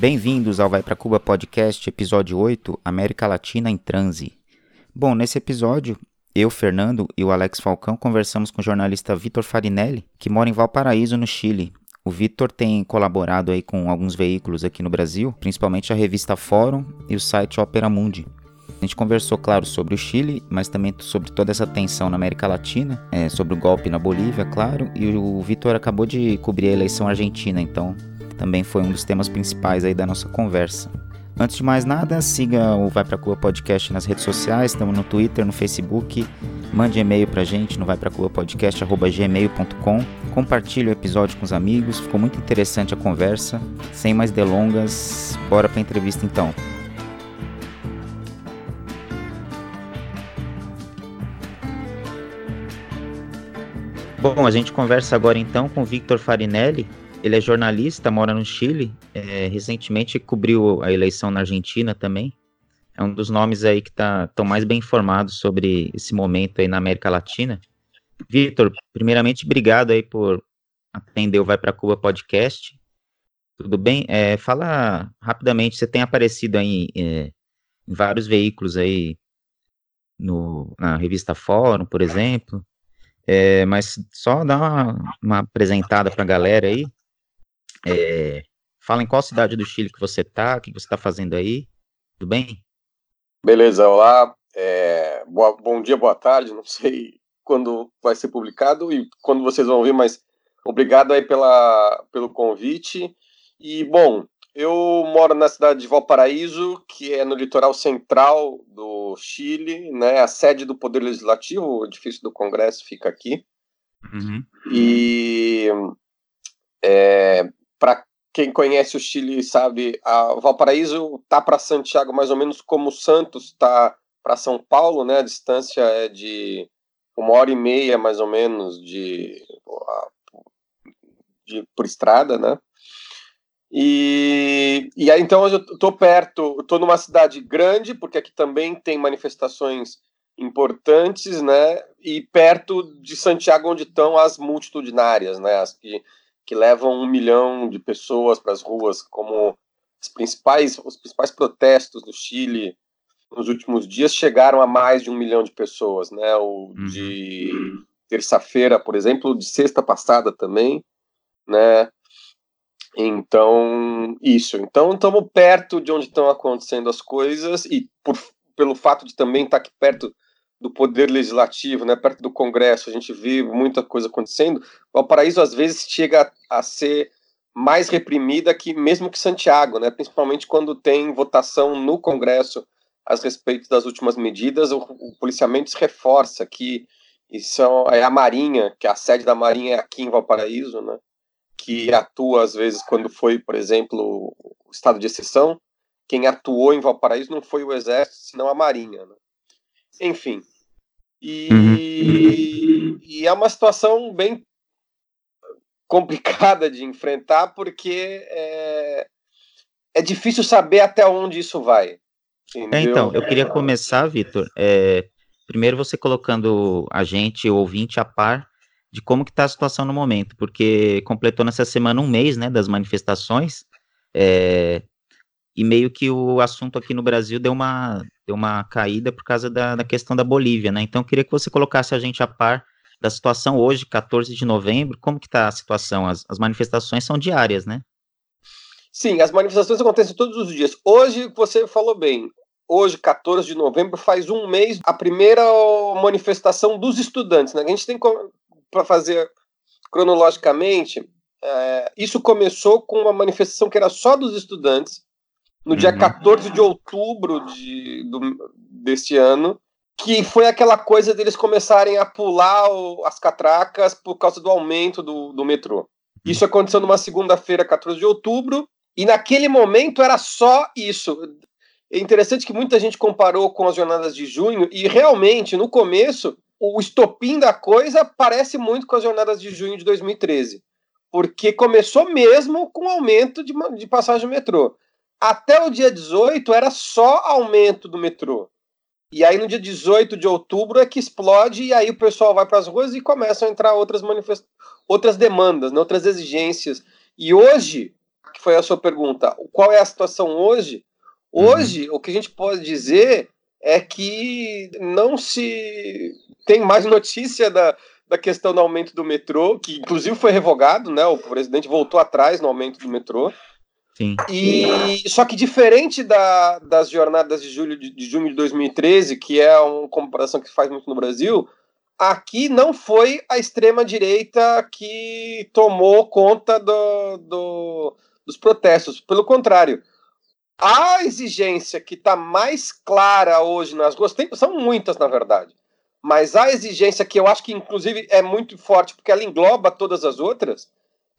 Bem-vindos ao Vai Pra Cuba Podcast, episódio 8, América Latina em Transe. Bom, nesse episódio, eu, Fernando e o Alex Falcão conversamos com o jornalista Vitor Farinelli, que mora em Valparaíso, no Chile. O Vitor tem colaborado aí com alguns veículos aqui no Brasil, principalmente a revista Fórum e o site Opera Mundi. A gente conversou, claro, sobre o Chile, mas também sobre toda essa tensão na América Latina, é, sobre o golpe na Bolívia, claro, e o Vitor acabou de cobrir a eleição argentina, então também foi um dos temas principais aí da nossa conversa. Antes de mais nada, siga o Vai Pra Cuba Podcast nas redes sociais, estamos no Twitter, no Facebook, mande e-mail pra gente no vaipracubapodcast.gmail.com Compartilhe o episódio com os amigos, ficou muito interessante a conversa. Sem mais delongas, bora pra entrevista então. Bom, a gente conversa agora então com Victor Farinelli, ele é jornalista, mora no Chile. É, recentemente cobriu a eleição na Argentina também. É um dos nomes aí que estão tá, mais bem informados sobre esse momento aí na América Latina. Vitor, primeiramente, obrigado aí por atender o Vai para Cuba podcast. Tudo bem? É, fala rapidamente, você tem aparecido aí é, em vários veículos aí, no, na revista Fórum, por exemplo. É, mas só dá uma, uma apresentada para a galera aí. É, fala em qual cidade do Chile que você está, o que você está fazendo aí, tudo bem? Beleza, olá, é, boa, bom dia, boa tarde, não sei quando vai ser publicado e quando vocês vão ouvir, mas obrigado aí pela, pelo convite. E, bom, eu moro na cidade de Valparaíso, que é no litoral central do Chile, né? A sede do Poder Legislativo, o edifício do Congresso fica aqui. Uhum. E é, quem conhece o Chile sabe, a Valparaíso tá para Santiago mais ou menos como Santos está para São Paulo, né? A distância é de uma hora e meia mais ou menos de, de por estrada, né? E, e aí então eu tô perto, estou numa cidade grande porque aqui também tem manifestações importantes, né? E perto de Santiago onde estão as multitudinárias, né? As que que levam um milhão de pessoas para as ruas, como os principais, os principais protestos do Chile nos últimos dias chegaram a mais de um milhão de pessoas, né? O uhum. de terça-feira, por exemplo, de sexta passada também, né? Então, isso. Então, estamos perto de onde estão acontecendo as coisas e por, pelo fato de também estar aqui perto do poder legislativo, né, perto do Congresso, a gente vê muita coisa acontecendo. O Paraíso às vezes chega a ser mais reprimida que mesmo que Santiago, né, principalmente quando tem votação no Congresso a respeito das últimas medidas, o, o policiamento se reforça que isso é a Marinha, que a sede da Marinha é aqui em Valparaíso, né, que atua às vezes quando foi, por exemplo, o estado de exceção, quem atuou em Valparaíso não foi o Exército, senão a Marinha, né? Enfim. E, uhum. e é uma situação bem complicada de enfrentar, porque é, é difícil saber até onde isso vai. É, então, eu queria começar, Vitor, é, primeiro você colocando a gente, o ouvinte, a par de como que está a situação no momento, porque completou nessa semana um mês, né, das manifestações, é, e meio que o assunto aqui no Brasil deu uma, deu uma caída por causa da, da questão da Bolívia, né? Então, eu queria que você colocasse a gente a par da situação hoje, 14 de novembro, como que está a situação? As, as manifestações são diárias, né? Sim, as manifestações acontecem todos os dias. Hoje, você falou bem, hoje, 14 de novembro, faz um mês a primeira manifestação dos estudantes, né? A gente tem para fazer cronologicamente, é, isso começou com uma manifestação que era só dos estudantes, no dia 14 uhum. de outubro de, do, desse ano, que foi aquela coisa deles começarem a pular o, as catracas por causa do aumento do, do metrô. Isso aconteceu numa segunda-feira, 14 de outubro, e naquele momento era só isso. É interessante que muita gente comparou com as jornadas de junho, e realmente, no começo, o estopim da coisa parece muito com as jornadas de junho de 2013. porque começou mesmo com aumento de, de passagem do metrô. Até o dia 18 era só aumento do metrô. E aí no dia 18 de outubro é que explode e aí o pessoal vai para as ruas e começam a entrar outras manifest... outras demandas, né, outras exigências. E hoje, que foi a sua pergunta, qual é a situação hoje? Hoje, uhum. o que a gente pode dizer é que não se tem mais notícia da, da questão do aumento do metrô, que inclusive foi revogado, né? O presidente voltou atrás no aumento do metrô. Sim. E só que diferente da, das jornadas de julho de, de junho de 2013, que é uma comparação que se faz muito no Brasil, aqui não foi a extrema direita que tomou conta do, do, dos protestos. Pelo contrário, a exigência que está mais clara hoje nas ruas, tem, são muitas, na verdade, mas a exigência que eu acho que, inclusive, é muito forte, porque ela engloba todas as outras,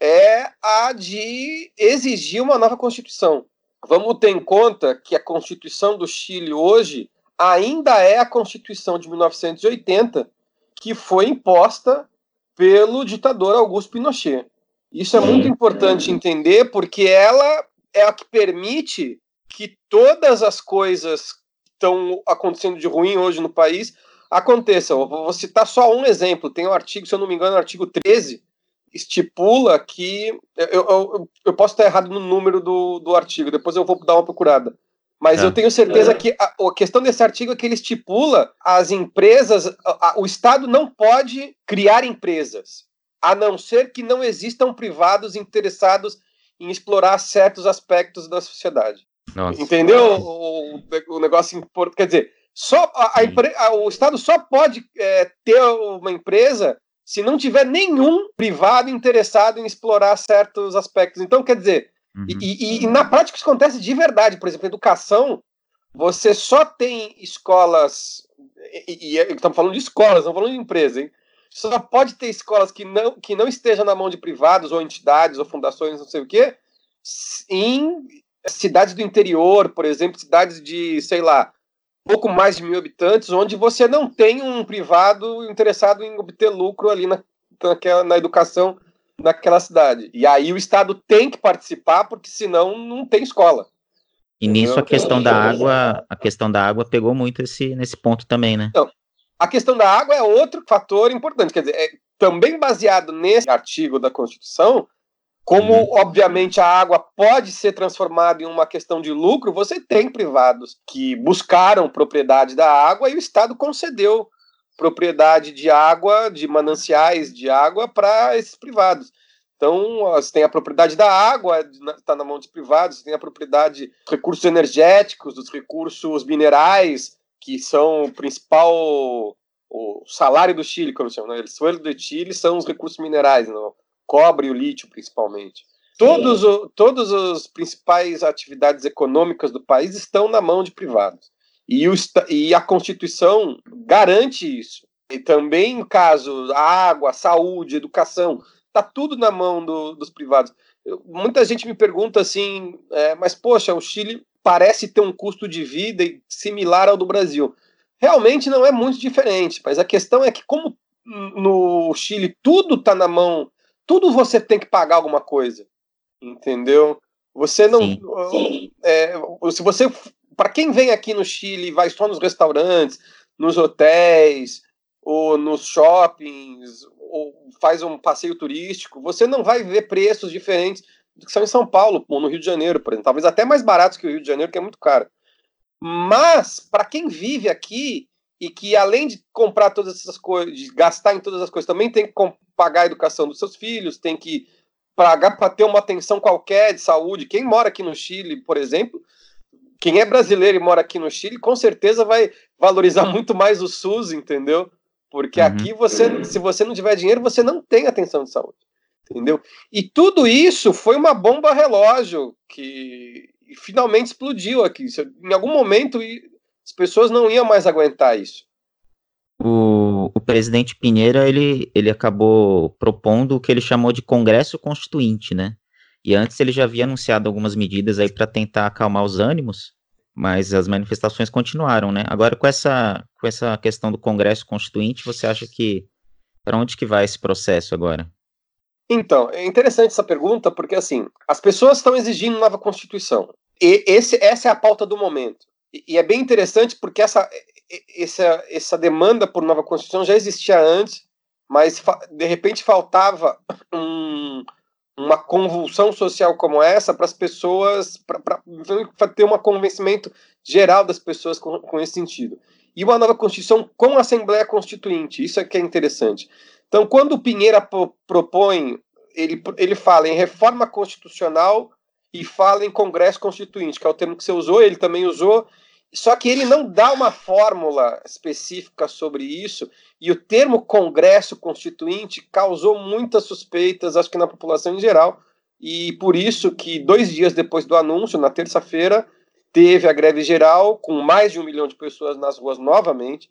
é a de exigir uma nova Constituição. Vamos ter em conta que a Constituição do Chile hoje ainda é a Constituição de 1980, que foi imposta pelo ditador Augusto Pinochet. Isso é muito importante entender, porque ela é a que permite que todas as coisas que estão acontecendo de ruim hoje no país aconteçam. Eu vou citar só um exemplo. Tem um artigo, se eu não me engano, o artigo 13, estipula que. Eu, eu, eu posso estar errado no número do, do artigo, depois eu vou dar uma procurada. Mas é. eu tenho certeza é. que a, a, questão desse artigo é que ele estipula as empresas, a, o Estado não pode criar empresas, a não ser que não existam privados interessados em explorar certos aspectos da sociedade. Nossa. Entendeu o, o negócio importante? Quer dizer, só a, a, o Estado só pode é, ter uma empresa se não tiver nenhum privado interessado em explorar certos aspectos. Então, quer dizer, uhum. e, e, e, na prática isso acontece de verdade. Por exemplo, educação, você só tem escolas, e, e estamos falando de escolas, não falando de empresa, hein? Só pode ter escolas que não, que não estejam na mão de privados ou entidades ou fundações, não sei o quê, em cidades do interior, por exemplo, cidades de, sei lá, pouco mais de mil habitantes, onde você não tem um privado interessado em obter lucro ali na, naquela, na educação naquela cidade. E aí o Estado tem que participar, porque senão não tem escola. E nisso a questão da água, a questão da água pegou muito esse, nesse ponto também, né? Então, a questão da água é outro fator importante. Quer dizer, é, também baseado nesse artigo da Constituição, como, uhum. obviamente, a água pode ser transformada em uma questão de lucro, você tem privados que buscaram propriedade da água e o Estado concedeu propriedade de água, de mananciais de água para esses privados. Então, você tem a propriedade da água, está na mão dos privados, você tem a propriedade dos recursos energéticos, dos recursos minerais, que são o principal o salário do Chile, como se chama. Né? O suelo do Chile são os recursos minerais, não? Cobre e o lítio, principalmente. Todos, o, todas as principais atividades econômicas do país estão na mão de privados. E, o, e a Constituição garante isso. E também, caso água, saúde, educação, está tudo na mão do, dos privados. Eu, muita gente me pergunta assim, é, mas poxa, o Chile parece ter um custo de vida similar ao do Brasil. Realmente não é muito diferente, mas a questão é que, como no Chile tudo está na mão tudo você tem que pagar alguma coisa, entendeu? Você não, Sim. É, se você, para quem vem aqui no Chile, vai só nos restaurantes, nos hotéis ou nos shoppings ou faz um passeio turístico, você não vai ver preços diferentes do que são em São Paulo, ou no Rio de Janeiro, por exemplo, talvez até mais baratos que o Rio de Janeiro, que é muito caro. Mas para quem vive aqui e que além de comprar todas essas coisas, de gastar em todas as coisas, também tem que pagar a educação dos seus filhos, tem que pagar para ter uma atenção qualquer de saúde. Quem mora aqui no Chile, por exemplo, quem é brasileiro e mora aqui no Chile, com certeza vai valorizar muito mais o SUS, entendeu? Porque uhum. aqui você, se você não tiver dinheiro, você não tem atenção de saúde, entendeu? E tudo isso foi uma bomba relógio que finalmente explodiu aqui. Em algum momento as pessoas não iam mais aguentar isso. O, o, presidente Pinheira, ele, ele acabou propondo o que ele chamou de Congresso Constituinte, né? E antes ele já havia anunciado algumas medidas aí para tentar acalmar os ânimos, mas as manifestações continuaram, né? Agora com essa com essa questão do Congresso Constituinte, você acha que para onde que vai esse processo agora? Então, é interessante essa pergunta, porque assim, as pessoas estão exigindo nova Constituição. E esse, essa é a pauta do momento. E, é bem interessante porque essa, essa, essa demanda por nova Constituição já existia antes, mas de repente faltava um, uma convulsão social como essa para as pessoas, para ter um convencimento geral das pessoas com, com esse sentido. E uma nova Constituição com a Assembleia Constituinte, isso é que é interessante. Então, quando o Pinheira propõe, ele, ele fala em reforma constitucional e fala em Congresso Constituinte, que é o termo que você usou, ele também usou, só que ele não dá uma fórmula específica sobre isso, e o termo Congresso Constituinte causou muitas suspeitas, acho que na população em geral, e por isso que dois dias depois do anúncio, na terça-feira, teve a greve geral, com mais de um milhão de pessoas nas ruas novamente,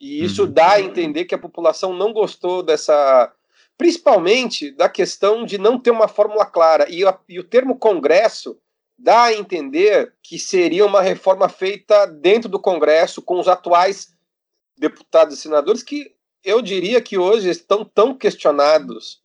e isso uhum. dá a entender que a população não gostou dessa. Principalmente da questão de não ter uma fórmula clara. E, a, e o termo Congresso dá a entender que seria uma reforma feita dentro do Congresso com os atuais deputados e senadores que eu diria que hoje estão tão questionados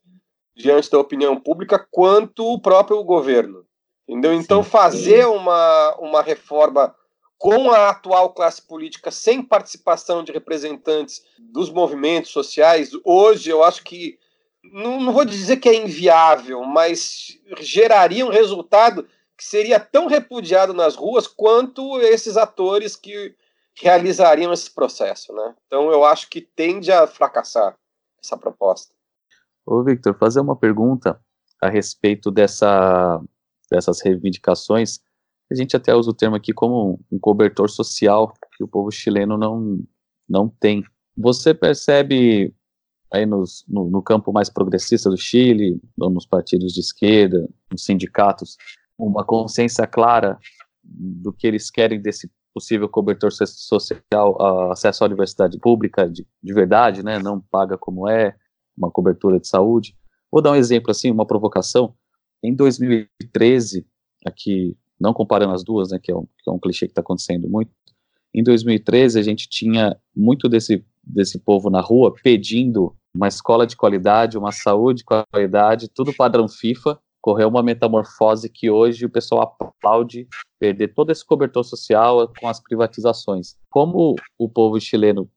diante da opinião pública quanto o próprio governo. Entendeu? Então, fazer uma, uma reforma com a atual classe política sem participação de representantes dos movimentos sociais, hoje eu acho que, não, não vou dizer que é inviável, mas geraria um resultado que seria tão repudiado nas ruas quanto esses atores que realizariam esse processo, né? Então eu acho que tende a fracassar essa proposta. Ô Victor, fazer uma pergunta a respeito dessa, dessas reivindicações. A gente até usa o termo aqui como um cobertor social que o povo chileno não, não tem. Você percebe aí nos, no, no campo mais progressista do Chile, nos partidos de esquerda, nos sindicatos, uma consciência clara do que eles querem desse possível cobertor social, acesso à universidade pública de, de verdade, né, não paga como é, uma cobertura de saúde. Vou dar um exemplo assim, uma provocação. Em 2013, aqui, não comparando as duas, né, que é um, que é um clichê que está acontecendo muito, em 2013 a gente tinha muito desse, desse povo na rua pedindo uma escola de qualidade, uma saúde de qualidade, tudo padrão FIFA, correu uma metamorfose que hoje o pessoal aplaude perder todo esse cobertor social com as privatizações. Como o povo chileno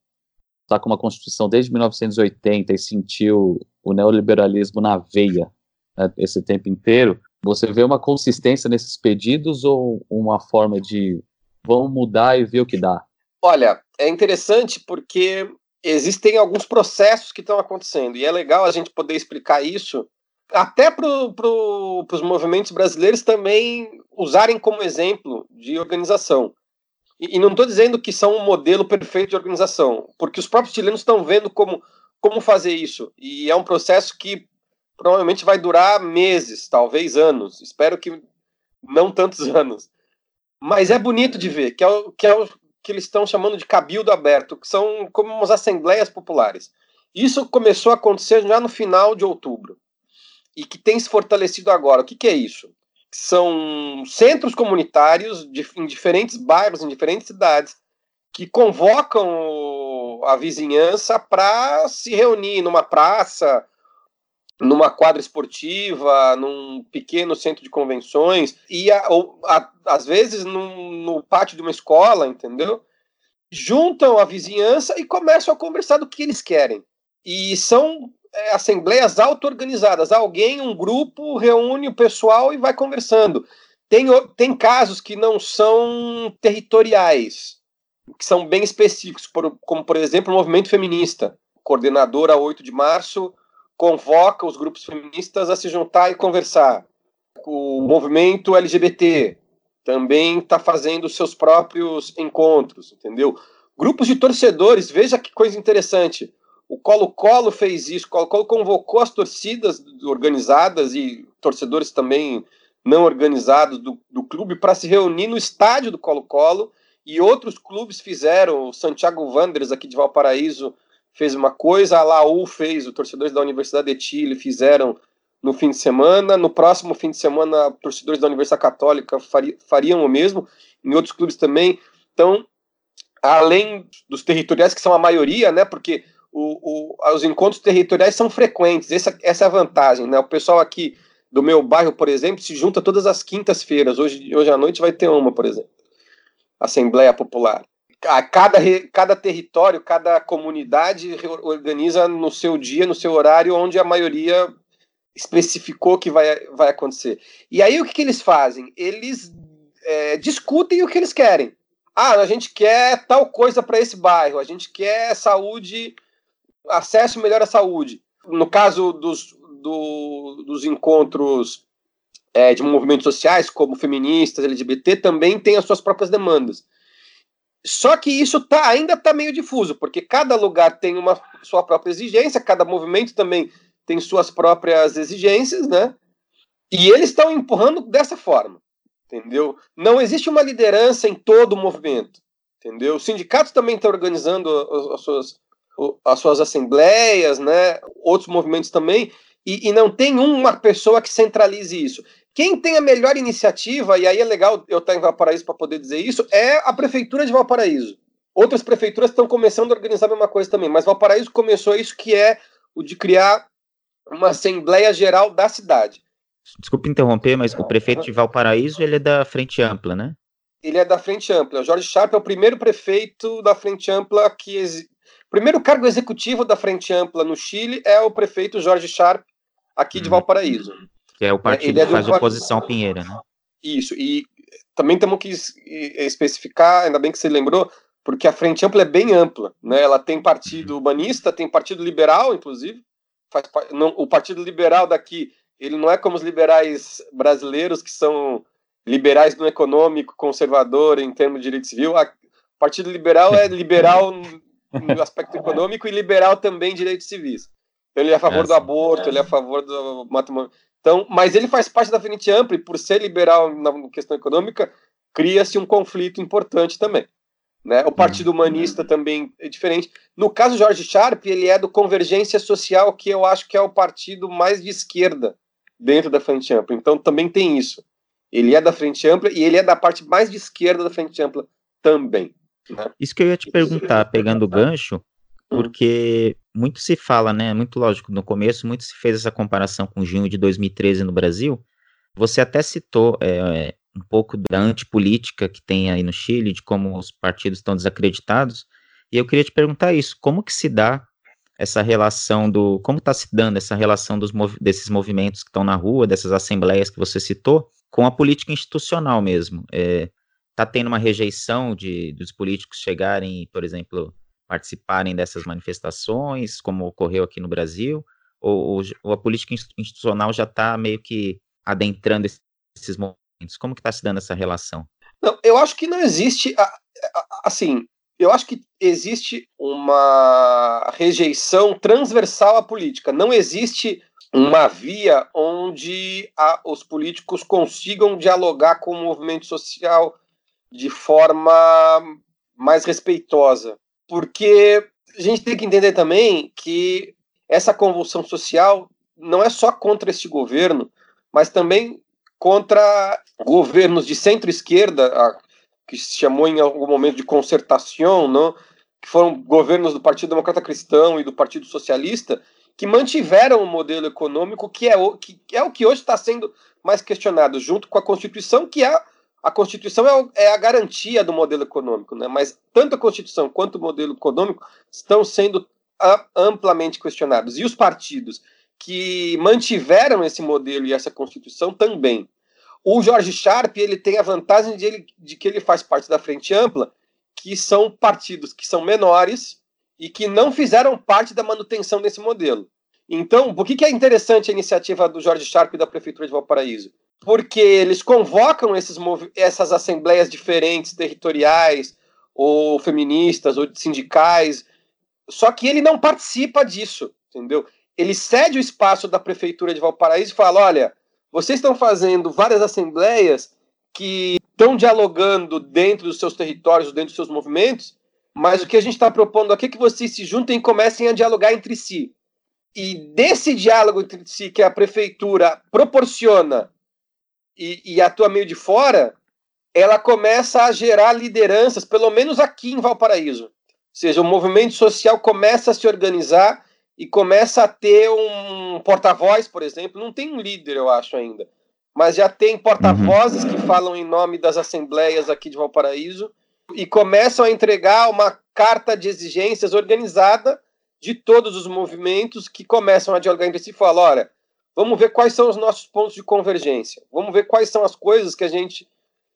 está com uma constituição desde 1980 e sentiu o neoliberalismo na veia né, esse tempo inteiro, você vê uma consistência nesses pedidos ou uma forma de vamos mudar e ver o que dá? Olha, é interessante porque existem alguns processos que estão acontecendo e é legal a gente poder explicar isso até para pro, os movimentos brasileiros também usarem como exemplo de organização. E, e não estou dizendo que são um modelo perfeito de organização, porque os próprios chilenos estão vendo como, como fazer isso. E é um processo que provavelmente vai durar meses, talvez anos. Espero que não tantos anos. Mas é bonito de ver, que é o que, é o, que eles estão chamando de cabildo aberto, que são como umas assembleias populares. Isso começou a acontecer já no final de outubro e que tem se fortalecido agora. O que, que é isso? São centros comunitários de, em diferentes bairros, em diferentes cidades, que convocam a vizinhança para se reunir numa praça, numa quadra esportiva, num pequeno centro de convenções, e a, ou, a, às vezes num, no pátio de uma escola, entendeu? Juntam a vizinhança e começam a conversar do que eles querem. E são é, assembleias auto-organizadas. Alguém, um grupo, reúne o pessoal e vai conversando. Tem, tem casos que não são territoriais, que são bem específicos, por, como, por exemplo, o movimento feminista. O coordenador, a 8 de março, convoca os grupos feministas a se juntar e conversar. O movimento LGBT também está fazendo seus próprios encontros, entendeu? Grupos de torcedores, veja que coisa interessante. O Colo-Colo fez isso, o Colo-Colo convocou as torcidas organizadas e torcedores também não organizados do, do clube para se reunir no estádio do Colo-Colo e outros clubes fizeram. O Santiago Wanderers aqui de Valparaíso fez uma coisa, a Laú fez, os torcedores da Universidade de Chile fizeram no fim de semana. No próximo fim de semana, torcedores da Universidade Católica fariam o mesmo, em outros clubes também. Então, além dos territoriais, que são a maioria, né? Porque o, o, os encontros territoriais são frequentes, essa, essa é a vantagem, né? O pessoal aqui do meu bairro, por exemplo, se junta todas as quintas-feiras. Hoje, hoje à noite vai ter uma, por exemplo. Assembleia Popular. A cada, cada território, cada comunidade organiza no seu dia, no seu horário, onde a maioria especificou que vai, vai acontecer. E aí o que, que eles fazem? Eles é, discutem o que eles querem. Ah, a gente quer tal coisa para esse bairro, a gente quer saúde, acesso melhor à saúde. No caso dos, do, dos encontros é, de movimentos sociais, como feministas, LGBT, também tem as suas próprias demandas. Só que isso tá, ainda está meio difuso, porque cada lugar tem uma sua própria exigência, cada movimento também tem suas próprias exigências, né? E eles estão empurrando dessa forma, entendeu? Não existe uma liderança em todo o movimento, entendeu? O sindicato também está organizando as suas, as suas assembleias, né? Outros movimentos também, e, e não tem uma pessoa que centralize isso. Quem tem a melhor iniciativa, e aí é legal eu estar em Valparaíso para poder dizer isso, é a Prefeitura de Valparaíso. Outras prefeituras estão começando a organizar a mesma coisa também, mas Valparaíso começou isso que é o de criar uma Assembleia Geral da cidade. Desculpe interromper, mas o prefeito de Valparaíso ele é da Frente Ampla, né? Ele é da Frente Ampla. O Jorge Sharp é o primeiro prefeito da Frente Ampla que. Primeiro cargo executivo da Frente Ampla no Chile é o prefeito Jorge Sharp, aqui de uhum. Valparaíso. Que é o partido é que faz oposição Pinheira, né? Isso, e também temos que especificar, ainda bem que você lembrou, porque a Frente Ampla é bem ampla, né? Ela tem partido uhum. humanista, tem partido liberal, inclusive. Faz, não, o partido liberal daqui, ele não é como os liberais brasileiros, que são liberais no econômico, conservador em termos de direito civil. O partido liberal é liberal no aspecto econômico e liberal também direitos civis. Ele é a favor é, do aborto, ele é a favor do matrimônio. Então, mas ele faz parte da frente ampla e por ser liberal na questão econômica, cria-se um conflito importante também. Né? O Partido Humanista também é diferente. No caso Jorge Sharp, ele é do Convergência Social, que eu acho que é o partido mais de esquerda dentro da Frente Ampla. Então também tem isso. Ele é da Frente Ampla e ele é da parte mais de esquerda da Frente Ampla também. Isso que eu ia te perguntar, pegando o gancho, porque muito se fala, né? Muito lógico, no começo muito se fez essa comparação com junho de 2013 no Brasil. Você até citou é, um pouco da antipolítica que tem aí no Chile, de como os partidos estão desacreditados. E eu queria te perguntar isso: como que se dá essa relação do. Como está se dando essa relação dos, desses movimentos que estão na rua, dessas assembleias que você citou, com a política institucional mesmo? É, tá tendo uma rejeição de, dos políticos chegarem, por exemplo, participarem dessas manifestações, como ocorreu aqui no Brasil, ou, ou a política institucional já está meio que adentrando esses momentos? Como que está se dando essa relação? Não, eu acho que não existe, assim, eu acho que existe uma rejeição transversal à política. Não existe uma via onde a, os políticos consigam dialogar com o movimento social de forma mais respeitosa porque a gente tem que entender também que essa convulsão social não é só contra este governo, mas também contra governos de centro-esquerda, que se chamou em algum momento de concertação, não? que foram governos do Partido Democrata Cristão e do Partido Socialista, que mantiveram o modelo econômico que é o que, é o que hoje está sendo mais questionado, junto com a Constituição, que é a Constituição é, é, a garantia do modelo econômico, né? mas tanto a Constituição quanto o modelo econômico estão sendo amplamente questionados. E os partidos que mantiveram esse modelo e essa Constituição também. O Jorge Sharp ele tem a vantagem de, ele, de que ele faz parte da Frente Ampla, que são partidos que são menores e que não fizeram parte da manutenção desse modelo. Então, por que, que é interessante a iniciativa do Jorge Sharp e da Prefeitura de Valparaíso? Porque eles convocam esses essas assembleias diferentes, territoriais, ou feministas, ou sindicais, só que ele não participa disso, entendeu? Ele cede o espaço da prefeitura de Valparaíso e fala: olha, vocês estão fazendo várias assembleias que estão dialogando dentro dos seus territórios, dentro dos seus movimentos, mas o que a gente está propondo aqui é que vocês se juntem e comecem a dialogar entre si. E desse diálogo entre si que a prefeitura proporciona e, e atua meio de fora, ela começa a gerar lideranças, pelo menos aqui em Valparaíso. seja, o movimento social começa a se organizar e começa a ter um porta-voz, por exemplo. Não tem um líder, eu acho ainda, mas já tem porta-vozes uhum. que falam em nome das assembleias aqui de Valparaíso e começam a entregar uma carta de exigências organizada de todos os movimentos que começam a dialogar entre si e falam: olha, vamos ver quais são os nossos pontos de convergência, vamos ver quais são as coisas que a gente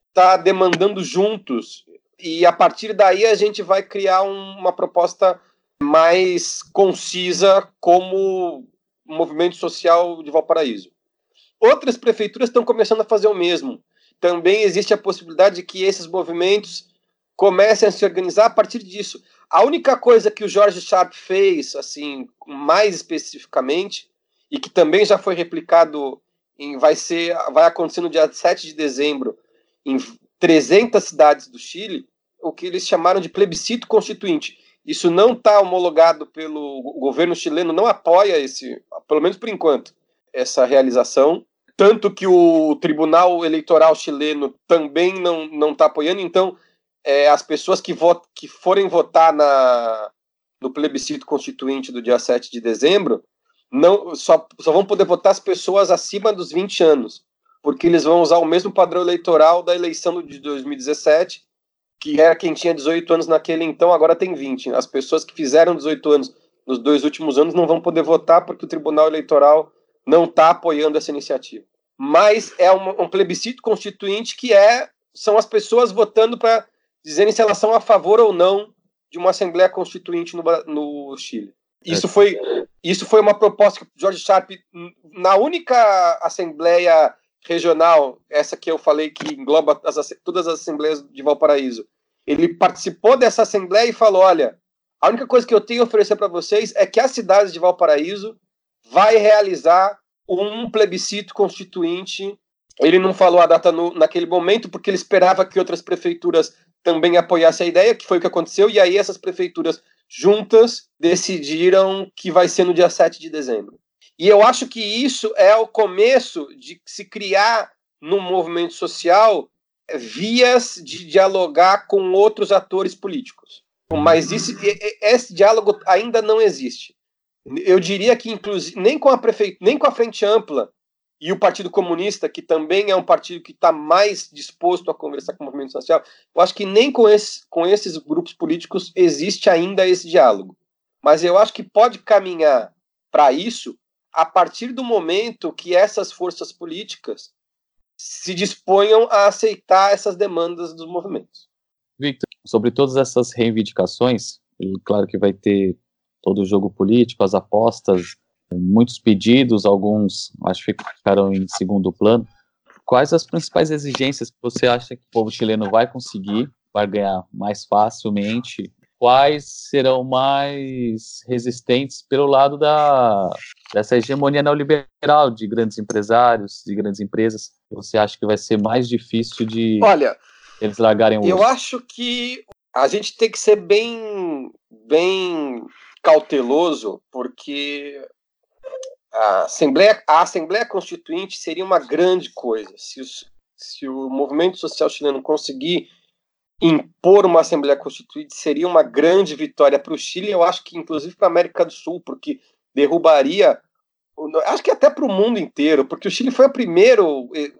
está demandando juntos e a partir daí a gente vai criar um, uma proposta mais concisa como movimento social de Valparaíso. Outras prefeituras estão começando a fazer o mesmo. Também existe a possibilidade de que esses movimentos comecem a se organizar a partir disso. A única coisa que o Jorge Sharp fez, assim, mais especificamente, e que também já foi replicado em, vai ser vai acontecer no dia 7 de dezembro em 300 cidades do Chile, o que eles chamaram de plebiscito constituinte. Isso não está homologado pelo governo chileno, não apoia esse, pelo menos por enquanto, essa realização. Tanto que o Tribunal Eleitoral chileno também não está apoiando. Então, é, as pessoas que, vot, que forem votar na, no plebiscito constituinte do dia 7 de dezembro não só, só vão poder votar as pessoas acima dos 20 anos, porque eles vão usar o mesmo padrão eleitoral da eleição de 2017 que era quem tinha 18 anos naquele então, agora tem 20. As pessoas que fizeram 18 anos nos dois últimos anos não vão poder votar porque o Tribunal Eleitoral não está apoiando essa iniciativa. Mas é um, um, plebiscito constituinte que é são as pessoas votando para dizerem se elas são a favor ou não de uma Assembleia Constituinte no, no Chile. Isso foi, isso foi uma proposta que o George Sharp, na única Assembleia regional, essa que eu falei que engloba as, todas as assembleias de Valparaíso, ele participou dessa assembleia e falou: olha, a única coisa que eu tenho a oferecer para vocês é que a cidade de Valparaíso vai realizar um plebiscito constituinte. Ele não falou a data no, naquele momento, porque ele esperava que outras prefeituras também apoiassem a ideia, que foi o que aconteceu, e aí essas prefeituras juntas decidiram que vai ser no dia 7 de dezembro. E eu acho que isso é o começo de se criar no movimento social vias de dialogar com outros atores políticos. Mas esse diálogo ainda não existe. Eu diria que, inclusive, nem com a prefeitura, nem com a Frente Ampla e o Partido Comunista, que também é um partido que está mais disposto a conversar com o movimento social, eu acho que nem com, esse, com esses grupos políticos existe ainda esse diálogo. Mas eu acho que pode caminhar para isso a partir do momento que essas forças políticas se disponham a aceitar essas demandas dos movimentos. Victor, sobre todas essas reivindicações, claro que vai ter todo o jogo político, as apostas, muitos pedidos, alguns acho que ficaram em segundo plano. Quais as principais exigências que você acha que o povo chileno vai conseguir, vai ganhar mais facilmente quais serão mais resistentes pelo lado da, dessa hegemonia neoliberal de grandes empresários, de grandes empresas. Você acha que vai ser mais difícil de Olha, eles largarem o Eu acho que a gente tem que ser bem, bem cauteloso, porque a Assembleia, a Assembleia Constituinte seria uma grande coisa se, os, se o movimento social chileno conseguir impor uma Assembleia Constituinte seria uma grande vitória para o Chile, eu acho que inclusive para a América do Sul, porque derrubaria, acho que até para o mundo inteiro, porque o Chile foi a, primeiro, eh,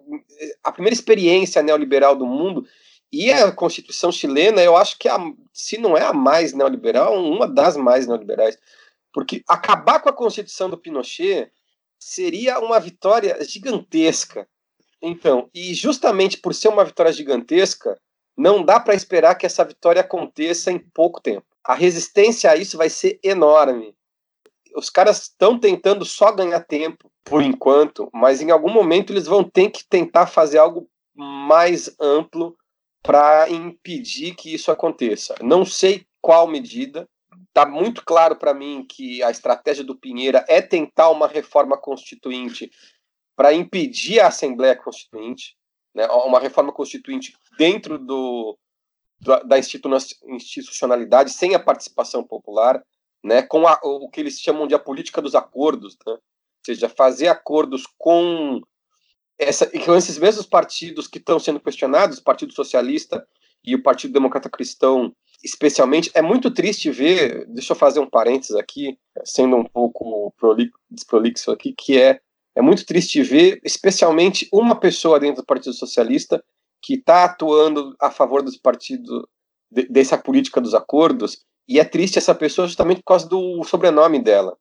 a primeira experiência neoliberal do mundo, e a Constituição chilena, eu acho que a, se não é a mais neoliberal, uma das mais neoliberais, porque acabar com a Constituição do Pinochet seria uma vitória gigantesca. Então, e justamente por ser uma vitória gigantesca, não dá para esperar que essa vitória aconteça em pouco tempo. A resistência a isso vai ser enorme. Os caras estão tentando só ganhar tempo por enquanto, mas em algum momento eles vão ter que tentar fazer algo mais amplo para impedir que isso aconteça. Não sei qual medida. Está muito claro para mim que a estratégia do Pinheira é tentar uma reforma constituinte para impedir a Assembleia Constituinte né, uma reforma constituinte dentro do, da institucionalidade, sem a participação popular, né, com a, o que eles chamam de a política dos acordos, né, ou seja, fazer acordos com, essa, com esses mesmos partidos que estão sendo questionados, o Partido Socialista e o Partido Democrata Cristão, especialmente, é muito triste ver, deixa eu fazer um parênteses aqui, sendo um pouco desprolixo aqui, que é, é muito triste ver, especialmente, uma pessoa dentro do Partido Socialista que está atuando a favor dos partidos, de, dessa política dos acordos, e é triste essa pessoa justamente por causa do sobrenome dela,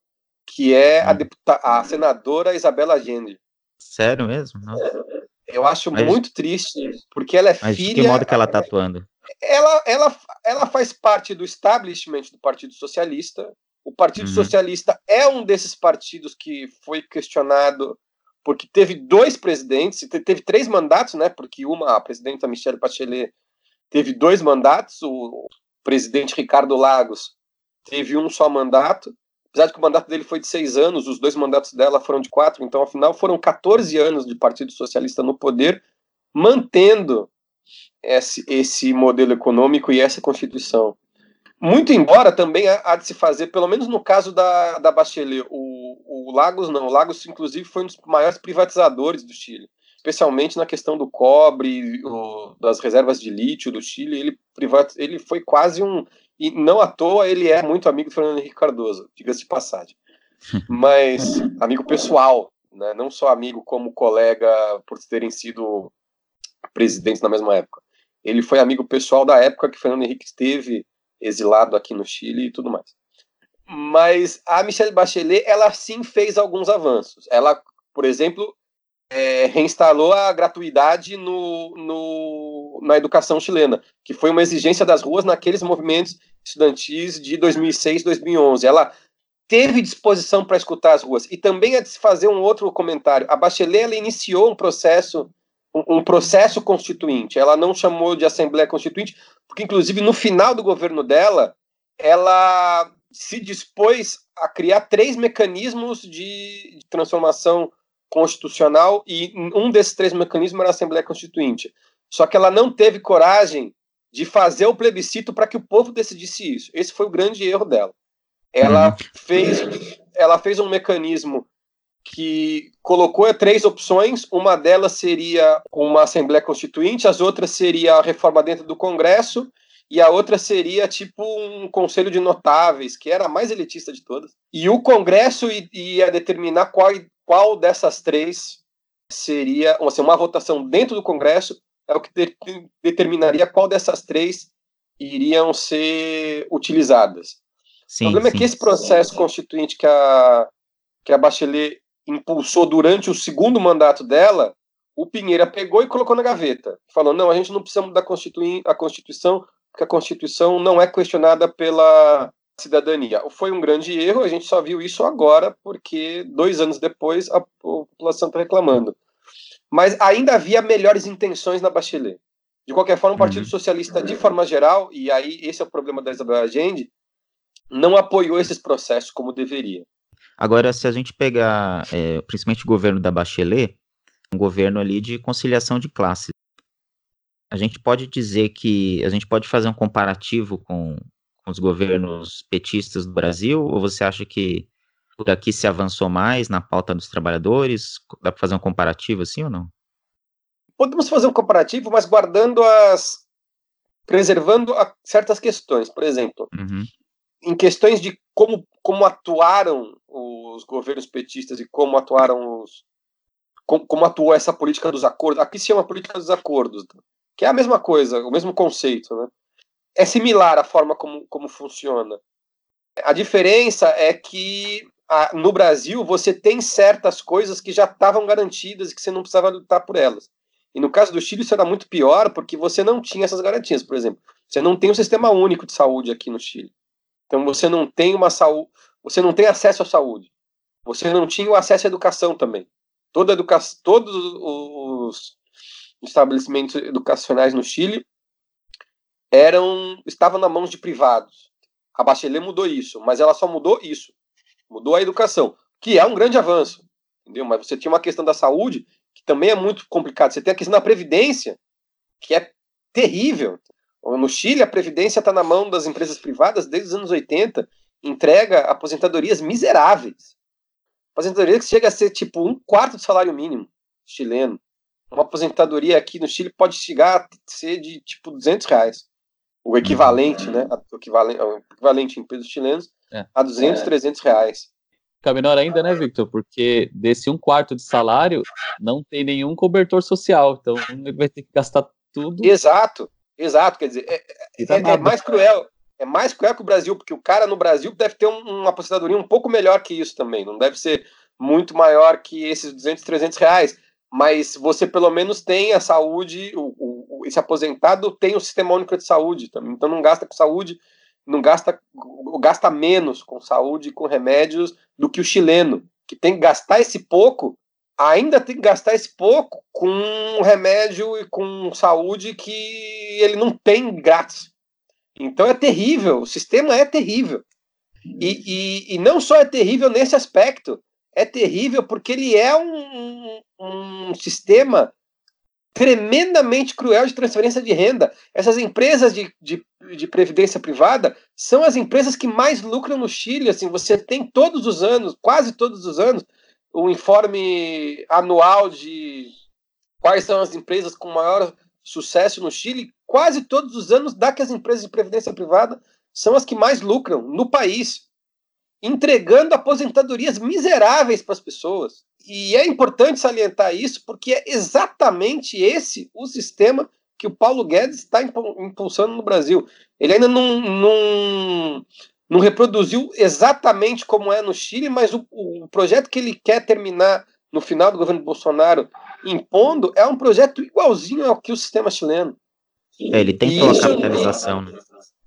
que é a, hum. deputa a senadora Isabela Allende. Sério mesmo? Nossa. Eu acho Mas... muito triste, porque ela é Mas filha. De que modo que ela está atuando? ela, ela, ela faz parte do establishment do Partido Socialista. O Partido uhum. Socialista é um desses partidos que foi questionado porque teve dois presidentes, teve três mandatos, né? Porque uma, a presidenta Michelle Bachelet, teve dois mandatos, o presidente Ricardo Lagos teve um só mandato, apesar de que o mandato dele foi de seis anos, os dois mandatos dela foram de quatro, então, afinal, foram 14 anos de Partido Socialista no poder, mantendo esse, esse modelo econômico e essa Constituição. Muito embora também há de se fazer, pelo menos no caso da, da Bachelet, o, o Lagos não, o Lagos inclusive foi um dos maiores privatizadores do Chile, especialmente na questão do cobre, o, das reservas de lítio do Chile, ele, privat, ele foi quase um, e não à toa ele é muito amigo do Fernando Henrique Cardoso, diga-se de passagem, mas amigo pessoal, né, não só amigo como colega por terem sido presidentes na mesma época. Ele foi amigo pessoal da época que Fernando Henrique esteve exilado aqui no Chile e tudo mais. Mas a Michelle Bachelet, ela sim fez alguns avanços.Ela, por exemplo, é, reinstalou a gratuidade no, no, na educação chilena, que foi uma exigência das ruas naqueles movimentos estudantis de 2006, 2011. Ela teve disposição para escutar as ruas. E também é de se fazer um outro comentário. A Bachelet iniciou um processo um processo constituinte. Ela não chamou de Assembleia Constituinte, porque, inclusive, no final do governo dela, ela se dispôs a criar três mecanismos de transformação constitucional e um desses três mecanismos era a Assembleia Constituinte. Só que ela não teve coragem de fazer o plebiscito para que o povo decidisse isso. Esse foi o grande erro dela. Ela uhum. fez, ela fez um mecanismo que colocou três opções. Uma delas seria uma Assembleia Constituinte, as outras seria a reforma dentro do Congresso, e a outra seria tipo um Conselho de Notáveis, que era a mais elitista de todas. E o Congresso ia determinar qual, qual dessas três seria assim, uma votação dentro do Congresso, é o que de, determinaria qual dessas três iriam ser utilizadas. Sim, o problema sim. é que esse processo constituinte que a, que a Bachelet impulsou durante o segundo mandato dela, o Pinheira pegou e colocou na gaveta. Falou: não, a gente não precisa mudar a Constituição, porque a Constituição não é questionada pela cidadania. Foi um grande erro, a gente só viu isso agora, porque dois anos depois a população está reclamando. Mas ainda havia melhores intenções na Bachelet. De qualquer forma, o Partido uhum. Socialista, de forma geral, e aí esse é o problema da Isabel Allende, não apoiou esses processos como deveria. Agora, se a gente pegar, é, principalmente o governo da Bachelet, um governo ali de conciliação de classes, a gente pode dizer que a gente pode fazer um comparativo com, com os governos petistas do Brasil, ou você acha que por aqui se avançou mais na pauta dos trabalhadores? Dá para fazer um comparativo assim ou não? Podemos fazer um comparativo, mas guardando as. preservando a, certas questões. Por exemplo, uhum. em questões de como, como atuaram os governos petistas e como atuaram os. Como, como atuou essa política dos acordos. Aqui se chama política dos acordos, que é a mesma coisa, o mesmo conceito, né? É similar a forma como, como funciona. A diferença é que a, no Brasil você tem certas coisas que já estavam garantidas e que você não precisava lutar por elas. E no caso do Chile isso era muito pior porque você não tinha essas garantias. Por exemplo, você não tem um sistema único de saúde aqui no Chile. Então você não tem uma saúde, você não tem acesso à saúde. Você não tinha o acesso à educação também. Toda educa todos os estabelecimentos educacionais no Chile eram estavam na mão de privados. A Bachelet mudou isso, mas ela só mudou isso. Mudou a educação, que é um grande avanço, entendeu? Mas você tinha uma questão da saúde que também é muito complicado. Você tem a questão da previdência, que é terrível. No Chile, a previdência está na mão das empresas privadas desde os anos 80, entrega aposentadorias miseráveis. Aposentadoria que chega a ser tipo um quarto do salário mínimo chileno. Uma aposentadoria aqui no Chile pode chegar a ser de tipo 200 reais. O equivalente, né, o equivalente, o equivalente em pesos chilenos, é. a 200, é. 300 reais. Fica menor ainda, né, Victor? Porque desse um quarto de salário não tem nenhum cobertor social, então ele vai ter que gastar tudo. Exato, exato. Quer dizer, é, é, é mais cruel. É mais cruel que o Brasil, porque o cara no Brasil deve ter um, uma aposentadoria um pouco melhor que isso também. Não deve ser muito maior que esses 200, 300 reais. Mas você pelo menos tem a saúde, o, o, esse aposentado tem o sistema único de saúde também. Então não gasta com saúde, não gasta, gasta menos com saúde e com remédios do que o chileno, que tem que gastar esse pouco, ainda tem que gastar esse pouco com remédio e com saúde que ele não tem grátis. Então é terrível, o sistema é terrível. E, e, e não só é terrível nesse aspecto, é terrível porque ele é um, um sistema tremendamente cruel de transferência de renda. Essas empresas de, de, de, previdência privada são as empresas que mais lucram no Chile. Assim, você tem todos os anos, quase todos os anos, o informe anual de quais são as empresas com maior sucesso no Chile. Quase todos os anos dá que as empresas de previdência privada são as que mais lucram no país, entregando aposentadorias miseráveis para as pessoas. E é importante salientar isso porque é exatamente esse o sistema que o Paulo Guedes está impulsando no Brasil. Ele ainda não, não, não reproduziu exatamente como é no Chile, mas o, o projeto que ele quer terminar no final do governo Bolsonaro impondo é um projeto igualzinho ao que o sistema chileno. É, ele tem a capitalização. Né?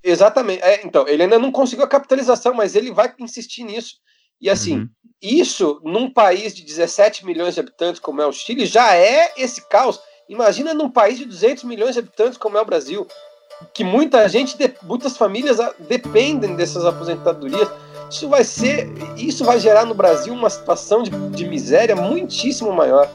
Exatamente. É, então, ele ainda não conseguiu a capitalização, mas ele vai insistir nisso. E assim, uhum. isso num país de 17 milhões de habitantes como é o Chile já é esse caos. Imagina num país de 200 milhões de habitantes como é o Brasil, que muita gente, muitas famílias dependem dessas aposentadorias. Isso vai ser, isso vai gerar no Brasil uma situação de, de miséria muitíssimo maior.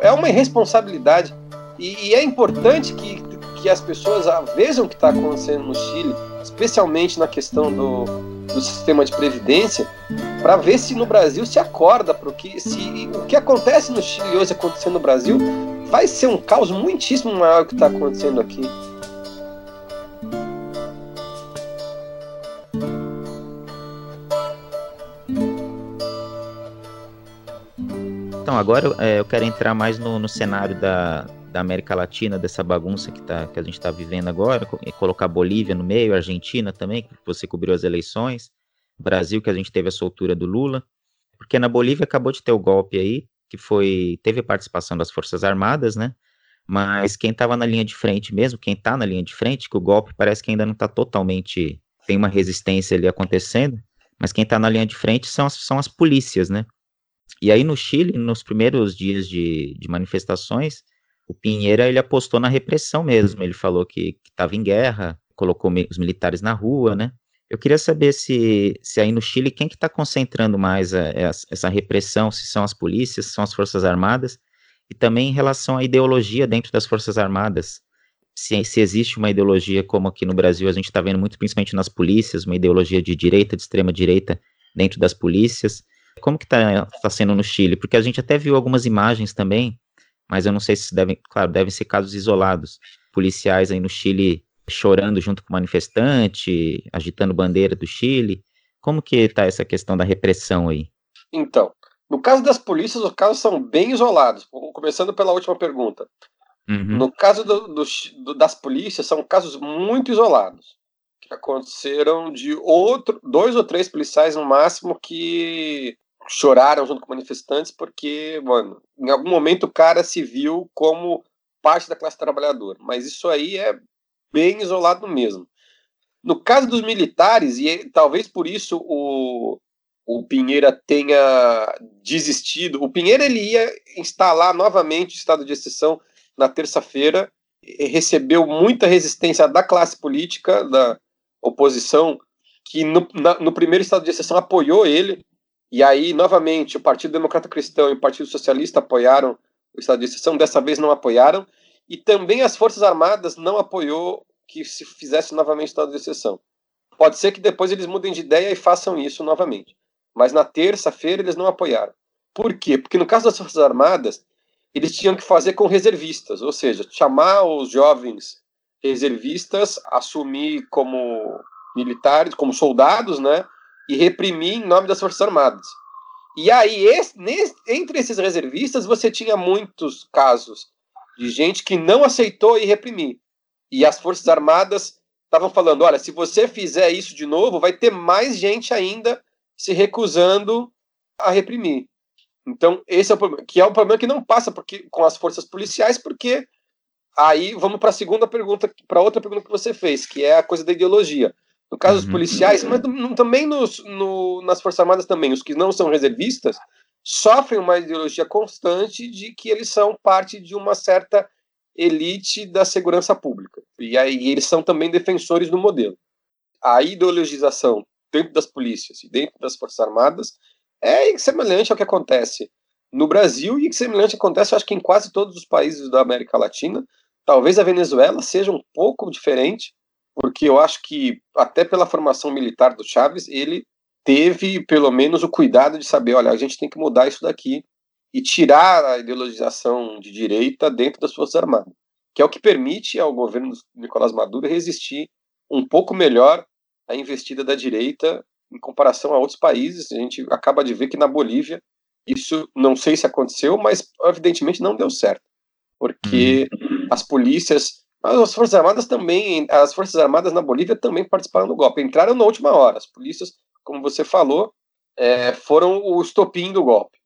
É uma irresponsabilidade e, e é importante que, que as pessoas vejam o que está acontecendo no Chile, especialmente na questão do, do sistema de previdência, para ver se no Brasil se acorda para o que se o que acontece no Chile hoje acontecer no Brasil vai ser um caos muitíssimo maior que está acontecendo aqui. Então, agora é, eu quero entrar mais no, no cenário da, da América Latina, dessa bagunça que, tá, que a gente está vivendo agora, e colocar Bolívia no meio, Argentina também, que você cobriu as eleições, Brasil, que a gente teve a soltura do Lula, porque na Bolívia acabou de ter o golpe aí, que foi teve participação das Forças Armadas, né? Mas quem estava na linha de frente mesmo, quem está na linha de frente, que o golpe parece que ainda não está totalmente. tem uma resistência ali acontecendo, mas quem está na linha de frente são as, são as polícias, né? E aí no Chile, nos primeiros dias de, de manifestações, o Pinheira ele apostou na repressão mesmo. Ele falou que estava em guerra, colocou os militares na rua, né? Eu queria saber se, se aí no Chile quem que está concentrando mais a, a, essa repressão, se são as polícias, se são as forças armadas, e também em relação à ideologia dentro das forças armadas. Se, se existe uma ideologia como aqui no Brasil a gente está vendo muito, principalmente nas polícias, uma ideologia de direita, de extrema direita dentro das polícias. Como que está tá sendo no Chile? Porque a gente até viu algumas imagens também mas eu não sei se devem, claro, devem ser casos isolados. Policiais aí no Chile chorando junto com manifestante, agitando bandeira do Chile. Como que está essa questão da repressão aí? Então, no caso das polícias, os casos são bem isolados. Começando pela última pergunta. Uhum. No caso do, do, do, das polícias, são casos muito isolados. Que aconteceram de outro, dois ou três policiais no máximo que choraram junto com manifestantes porque, mano, em algum momento o cara se viu como parte da classe trabalhadora. Mas isso aí é bem isolado mesmo. No caso dos militares, e talvez por isso o, o Pinheira tenha desistido, o Pinheira ele ia instalar novamente o estado de exceção na terça-feira, recebeu muita resistência da classe política, da oposição, que no, na, no primeiro estado de exceção apoiou ele, e aí, novamente, o Partido Democrata Cristão e o Partido Socialista apoiaram o estado de exceção, dessa vez não apoiaram, e também as Forças Armadas não apoiou que se fizesse novamente o estado de exceção. Pode ser que depois eles mudem de ideia e façam isso novamente. Mas na terça-feira eles não apoiaram. Por quê? Porque no caso das Forças Armadas, eles tinham que fazer com reservistas, ou seja, chamar os jovens reservistas assumir como militares, como soldados, né? E reprimir em nome das Forças Armadas. E aí, esse, nesse, entre esses reservistas, você tinha muitos casos de gente que não aceitou e reprimir. E as Forças Armadas estavam falando: olha, se você fizer isso de novo, vai ter mais gente ainda se recusando a reprimir. Então, esse é o problema, que é um problema que não passa porque, com as forças policiais, porque aí vamos para a segunda pergunta, para outra pergunta que você fez, que é a coisa da ideologia. No caso dos uhum. policiais, mas também nos, no, nas Forças Armadas também, os que não são reservistas sofrem uma ideologia constante de que eles são parte de uma certa elite da segurança pública. E aí eles são também defensores do modelo. A ideologização dentro das polícias e dentro das Forças Armadas é semelhante ao que acontece no Brasil e que semelhante acontece, acho que em quase todos os países da América Latina. Talvez a Venezuela seja um pouco diferente, porque eu acho que, até pela formação militar do Chaves, ele teve pelo menos o cuidado de saber: olha, a gente tem que mudar isso daqui e tirar a ideologização de direita dentro das Forças Armadas, que é o que permite ao governo do Nicolás Maduro resistir um pouco melhor à investida da direita em comparação a outros países. A gente acaba de ver que na Bolívia isso não sei se aconteceu, mas evidentemente não deu certo, porque uhum. as polícias mas as Forças Armadas também, as Forças Armadas na Bolívia também participaram do golpe. Entraram na última hora. As polícias, como você falou, é, foram o estopim do golpe.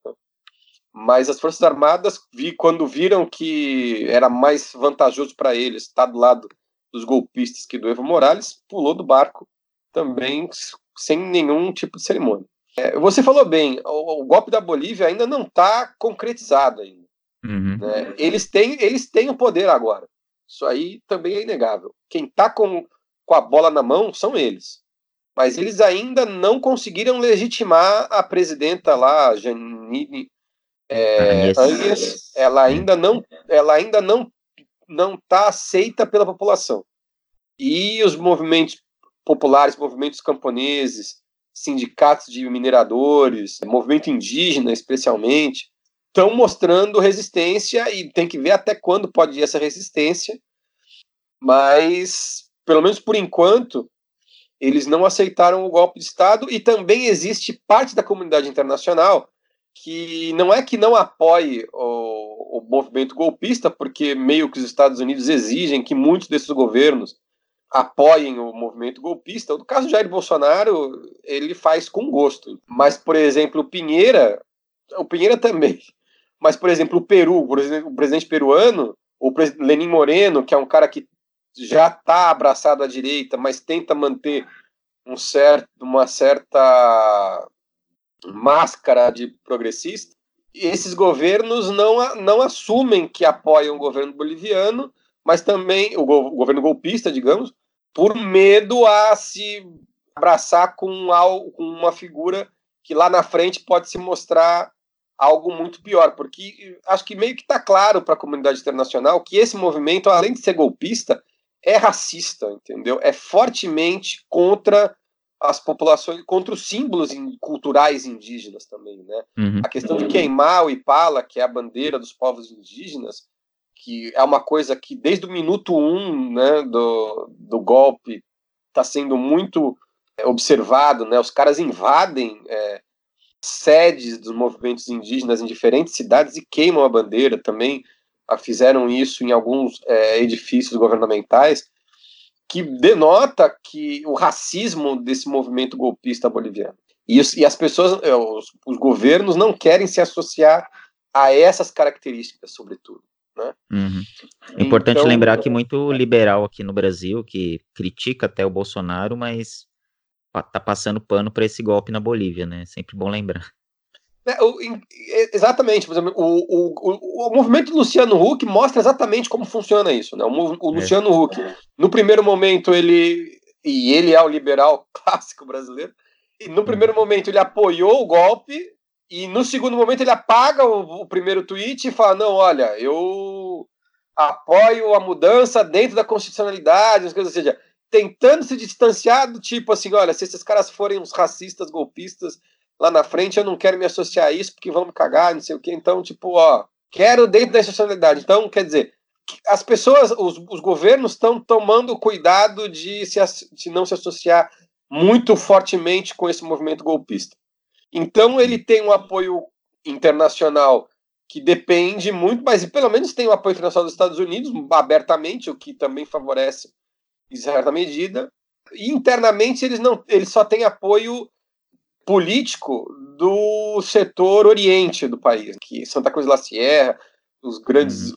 Mas as Forças Armadas, vi, quando viram que era mais vantajoso para eles estar do lado dos golpistas que do Evo Morales, pulou do barco também sem nenhum tipo de cerimônia. É, você falou bem, o, o, golpe da Bolívia ainda não está concretizado ainda. Uhum. Né? Eles, têm, eles têm o poder agora. Isso aí também é inegável. Quem está com, com a bola na mão são eles. Mas eles ainda não conseguiram legitimar a presidenta lá, Janine é. Ela ainda não, ela ainda não não está aceita pela população. E os movimentos populares, movimentos camponeses, sindicatos de mineradores, movimento indígena especialmente, estão mostrando resistência e tem que ver até quando pode ir essa resistência. Mas, pelo menos por enquanto, eles não aceitaram o golpe de Estado e também existe parte da comunidade internacional que não é que não apoie o, o movimento golpista, porque meio que os Estados Unidos exigem que muitos desses governos apoiem o movimento golpista. No caso de Jair Bolsonaro, ele faz com gosto. Mas, por exemplo, o Pinheira, o Pinheira também mas, por exemplo, o Peru, o presidente peruano, o Lenin Moreno, que é um cara que já está abraçado à direita, mas tenta manter um certo, uma certa máscara de progressista, esses governos não, não assumem que apoiam o governo boliviano, mas também o, go, o governo golpista, digamos, por medo a se abraçar com, com uma figura que lá na frente pode se mostrar algo muito pior, porque acho que meio que está claro para a comunidade internacional que esse movimento, além de ser golpista, é racista, entendeu? É fortemente contra as populações, contra os símbolos culturais indígenas também, né? Uhum. A questão de queimar o Ipala, que é a bandeira dos povos indígenas, que é uma coisa que desde o minuto um né, do, do golpe está sendo muito é, observado, né? Os caras invadem é, sedes dos movimentos indígenas em diferentes cidades e queimam a bandeira também. Fizeram isso em alguns é, edifícios governamentais, que denota que o racismo desse movimento golpista boliviano. E, e as pessoas, é, os, os, governos não querem se associar a essas características, sobretudo. Né? Uhum. Importante então, lembrar que muito liberal aqui no Brasil, que critica até o Bolsonaro, mas tá passando pano para esse golpe na Bolívia, né? Sempre bom lembrar. É, o, exatamente, por exemplo, o, o, o, movimento do Luciano Huck mostra exatamente como funciona isso. Né? O, o é. Luciano é. Huck, no primeiro momento, ele. E ele é o liberal clássico brasileiro. E no primeiro uhum. momento ele apoiou o golpe, e no segundo momento ele apaga o, o primeiro tweet e fala: não, olha, eu apoio a mudança dentro da constitucionalidade, ou seja, tentando se distanciar do tipo assim, olha, se esses caras forem uns racistas, golpistas lá na frente, eu não quero me associar a isso porque vão me cagar, não sei o quê. Então, tipo, ó, quero dentro da institucionalidade. Então, quer dizer, as pessoas, os, os governos estão tomando cuidado de, se, de não se associar muito fortemente com esse movimento golpista. Então ele tem um apoio internacional que depende muito, mas pelo menos tem o apoio internacional dos Estados Unidos abertamente, o que também favorece em certa medida. E internamente eles não, eles só têm apoio político do setor oriente do país, que Santa Cruz da Sierra, os grandes uhum.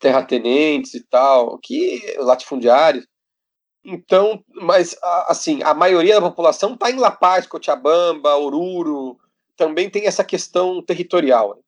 terratenentes e tal, que latifundiários. Então, mas assim, a maioria da população está em La Paz, Cochabamba, Oruro, também tem essa questão territorial.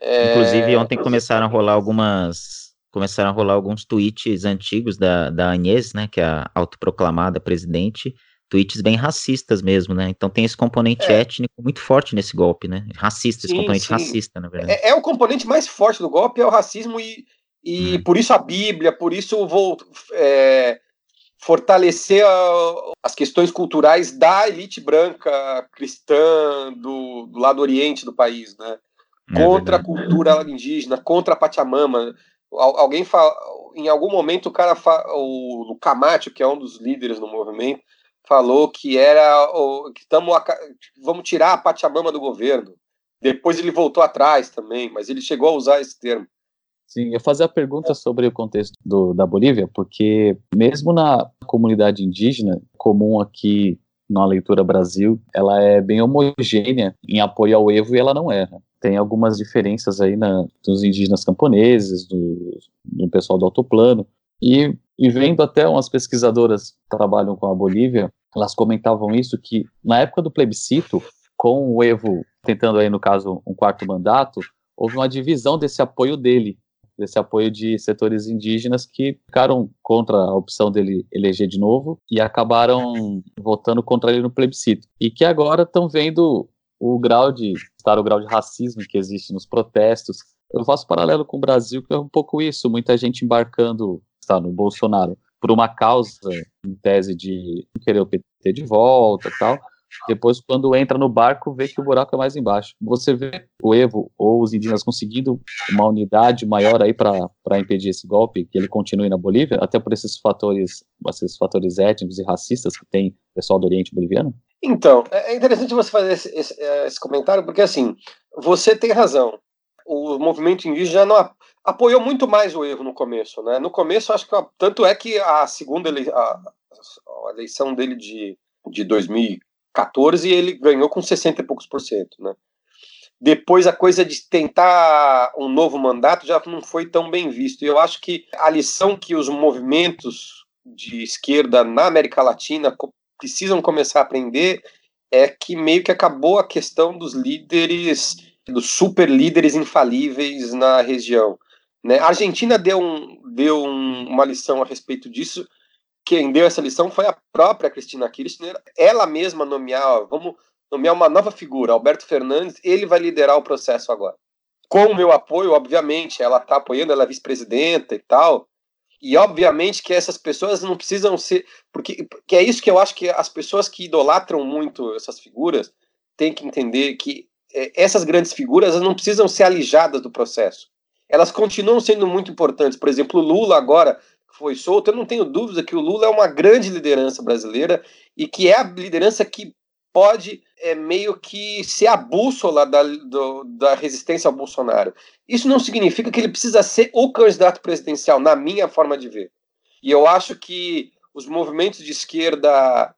É... Inclusive, ontem começaram a rolar algumas. Começaram a rolar alguns tweets antigos da, da Agnès, né, que é a autoproclamada presidente, tweets bem racistas mesmo, né? Então tem esse componente é. étnico muito forte nesse golpe, né? Racista, sim, esse componente sim. racista, na verdade. É, é, o componente mais forte do golpe, é o racismo e, e hum. por isso a Bíblia, por isso vou é, fortalecer a, as questões culturais da elite branca cristã do, do lado oriente do país, né? É contra a cultura indígena, contra a Pachamama. Alguém fala, em algum momento o cara, o, o Camacho, que é um dos líderes do movimento, falou que era que tamo, vamos tirar a Pachamama do governo. Depois ele voltou atrás também, mas ele chegou a usar esse termo. Sim, eu fazer a pergunta sobre o contexto do, da Bolívia, porque mesmo na comunidade indígena, comum aqui na leitura Brasil, ela é bem homogênea em apoio ao Evo e ela não erra. Tem algumas diferenças aí na, dos indígenas camponeses, do, do pessoal do autoplano, e, e vendo até umas pesquisadoras que trabalham com a Bolívia, elas comentavam isso, que na época do plebiscito, com o Evo tentando aí, no caso, um quarto mandato, houve uma divisão desse apoio dele, desse apoio de setores indígenas que ficaram contra a opção dele eleger de novo e acabaram votando contra ele no plebiscito. E que agora estão vendo o grau de estar o grau de racismo que existe nos protestos. Eu faço paralelo com o Brasil, que é um pouco isso, muita gente embarcando está no Bolsonaro por uma causa em tese de querer o PT de volta, tal, depois, quando entra no barco, vê que o buraco é mais embaixo. Você vê o Evo ou os indígenas conseguindo uma unidade maior aí para impedir esse golpe, que ele continue na Bolívia, até por esses fatores, esses fatores étnicos e racistas que tem o pessoal do Oriente Boliviano? Então, é, é interessante você fazer esse, esse, é, esse comentário, porque assim, você tem razão. O movimento indígena não apoiou muito mais o Evo no começo, né? No começo, acho que tanto é que a segunda ele, a, a eleição dele de, de 2000 14 e ele ganhou com 60 e poucos por cento, né? Depois a coisa de tentar um novo mandato já não foi tão bem visto. E eu acho que a lição que os movimentos de esquerda na América Latina precisam começar a aprender é que meio que acabou a questão dos líderes, dos super líderes infalíveis na região. Né? A Argentina deu, um, deu um, uma lição a respeito disso, quem deu essa lição foi a própria Cristina Kirchner, ela mesma nomear, vamos nomear uma nova figura, Alberto Fernandes, ele vai liderar o processo agora. Com o meu apoio, obviamente, ela está apoiando, ela é vice-presidenta e tal, e obviamente que essas pessoas não precisam ser, porque que é isso que eu acho que as pessoas que idolatram muito essas figuras têm que entender que é, essas grandes figuras não precisam ser alijadas do processo. Elas continuam sendo muito importantes. Por exemplo, o Lula agora foi solto, eu não tenho dúvida que o Lula é uma grande liderança brasileira e que é a liderança que pode é, meio que ser a bússola da, do, da resistência ao Bolsonaro. Isso não significa que ele precisa ser o candidato presidencial, na minha forma de ver. E eu acho que os movimentos de esquerda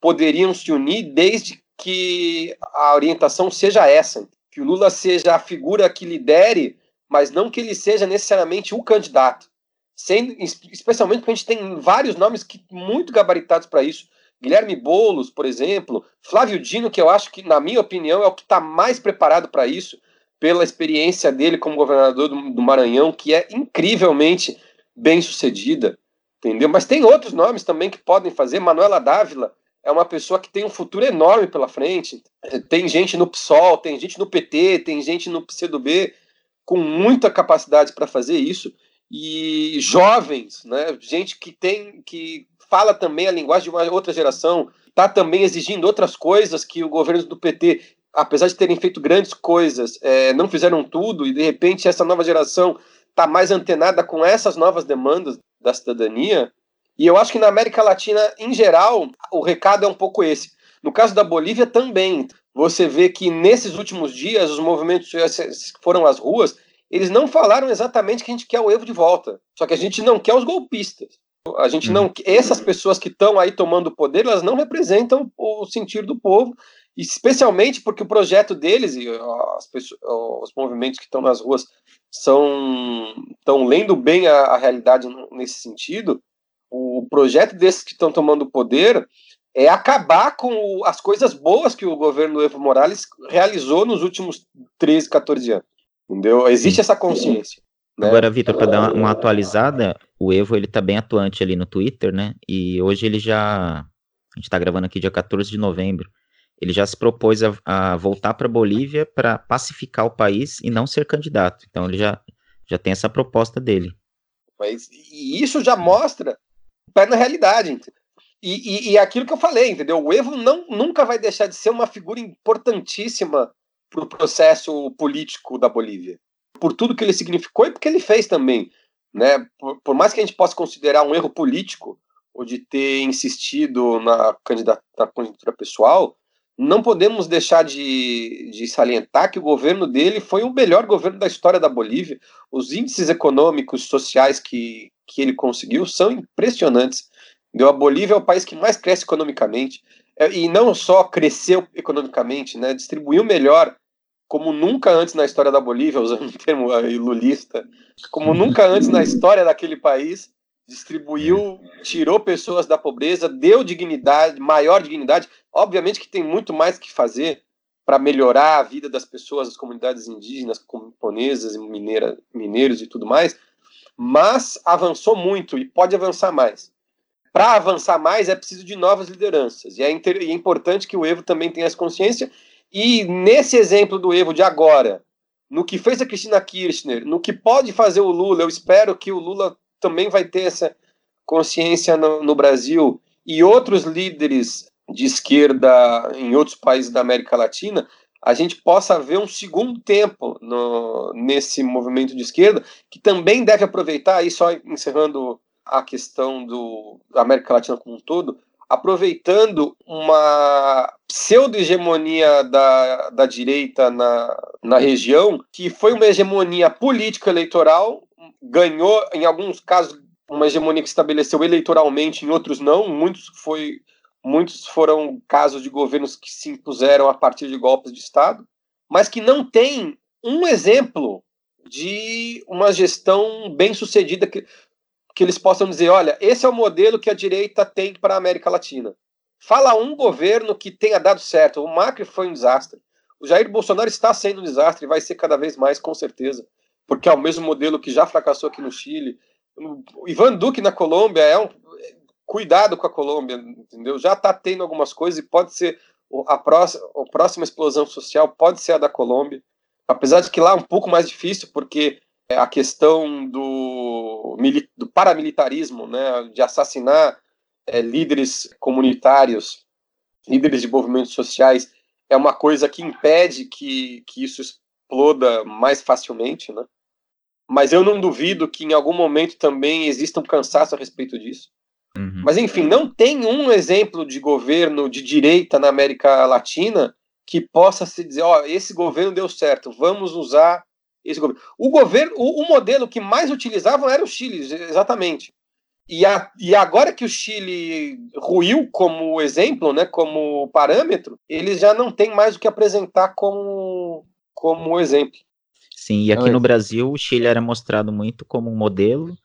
poderiam se unir desde que a orientação seja essa, que o Lula seja a figura que lidere, mas não que ele seja necessariamente o candidato. Sendo, especialmente porque a gente tem vários nomes que muito gabaritados para isso. Guilherme Boulos, por exemplo, Flávio Dino, que eu acho que, na minha opinião, é o que está mais preparado para isso, pela experiência dele como governador do, do, Maranhão, que é incrivelmente bem sucedida, entendeu? Mas tem outros nomes também que podem fazer. Manuela Dávila é uma pessoa que tem um futuro enorme pela frente. Tem gente no PSOL, tem gente no PT, tem gente no PCdoB com muita capacidade para fazer isso e jovens, né, gente que tem que fala também a linguagem de uma outra geração, está também exigindo outras coisas que o governo do PT, apesar de terem feito grandes coisas, é, não fizeram tudo e de repente essa nova geração está mais antenada com essas novas demandas da cidadania. E eu acho que na América Latina, em geral, o recado é um pouco esse. No caso da Bolívia também. Você vê que nesses últimos dias os movimentos foram às ruas, eles não falaram exatamente que a gente quer o Evo de volta. Só que a gente não quer os golpistas. A gente não. Uhum. Essas pessoas que estão aí tomando o poder, elas não representam o sentir do povo, especialmente porque o projeto deles e as pessoas, os movimentos que estão nas ruas são estão lendo bem a, a realidade nesse sentido. O projeto desses que estão tomando o poder é acabar com as coisas boas que o governo Evo Morales realizou nos últimos 13, 14 anos. Entendeu? Existe essa consciência. Né? Agora, Vitor, para dar uma, atualizada, o Evo ele tá bem atuante ali no Twitter, né? E hoje ele já. A gente está gravando aqui dia 14 de novembro. Ele já se propôs a, a voltar para Bolívia para pacificar o país e não ser candidato. Então ele já, já tem essa proposta dele. Mas, e isso já mostra pé na realidade. E, e, e, aquilo que eu falei, entendeu? O Evo não, nunca vai deixar de ser uma figura importantíssima para o processo político da Bolívia. Por tudo que ele significou e porque ele fez também. Né? Por, por mais que a gente possa considerar um erro político, ou de ter insistido na candidatura pessoal, não podemos deixar de, de, salientar que o governo dele foi o melhor governo da história da Bolívia. Os índices econômicos, sociais que, que ele conseguiu são impressionantes. A Bolívia é o país que mais cresce economicamente, é, e não só cresceu economicamente, né, distribuiu melhor, como nunca antes na história da Bolívia, usando um termo lulista, como nunca antes na história daquele país, distribuiu, tirou pessoas da pobreza, deu dignidade, maior dignidade. Obviamente que tem muito mais que fazer para melhorar a vida das pessoas, das comunidades indígenas, camponesas, mineira, mineiros e tudo mais, mas avançou muito e pode avançar mais para avançar mais é preciso de novas lideranças. E é, inter... e é, importante que o Evo também tenha essa consciência. E nesse exemplo do Evo de agora, no que fez a Cristina Kirchner, no que pode fazer o Lula, eu espero que o Lula também vai ter essa consciência no, no Brasil e outros líderes de esquerda em outros países da América Latina, a gente possa ver um segundo tempo no, nesse movimento de esquerda, que também deve aproveitar, aí só encerrando a questão do, da América Latina como um todo, aproveitando uma pseudo-hegemonia da, da direita na, na região, que foi uma hegemonia político-eleitoral, ganhou, em alguns casos, uma hegemonia que estabeleceu eleitoralmente, em outros não, muitos, foi, muitos foram casos de governos que se impuseram a partir de golpes de Estado, mas que não tem um exemplo de uma gestão bem sucedida que que eles possam dizer: olha, esse é o modelo que a direita tem para a América Latina. Fala um governo que tenha dado certo. O Macri foi um desastre. O Jair Bolsonaro está sendo um desastre e vai ser cada vez mais, com certeza, porque é o mesmo modelo que já fracassou aqui no Chile. O Ivan Duque na Colômbia é um. Cuidado com a Colômbia, entendeu? Já está tendo algumas coisas e pode ser a próxima, a próxima explosão social pode ser a da Colômbia, apesar de que lá é um pouco mais difícil, porque é, a questão do, do paramilitarismo, né, de assassinar é, líderes comunitários, líderes de movimentos sociais, é uma coisa que impede que, que isso exploda mais facilmente, né? Mas eu não duvido que em algum momento também exista um cansaço a respeito disso. Uhum. Mas enfim, não tem um exemplo de governo de direita na América Latina que possa se dizer, ó, oh, esse governo deu certo, vamos usar esse governo. O governo, o, o, modelo que mais utilizavam era o Chile, exatamente. E, a, e agora que o Chile ruiu como exemplo, né, como parâmetro, eles já não têm mais o que apresentar como, como exemplo. Sim, e aqui no Brasil o Chile era mostrado muito como um modelo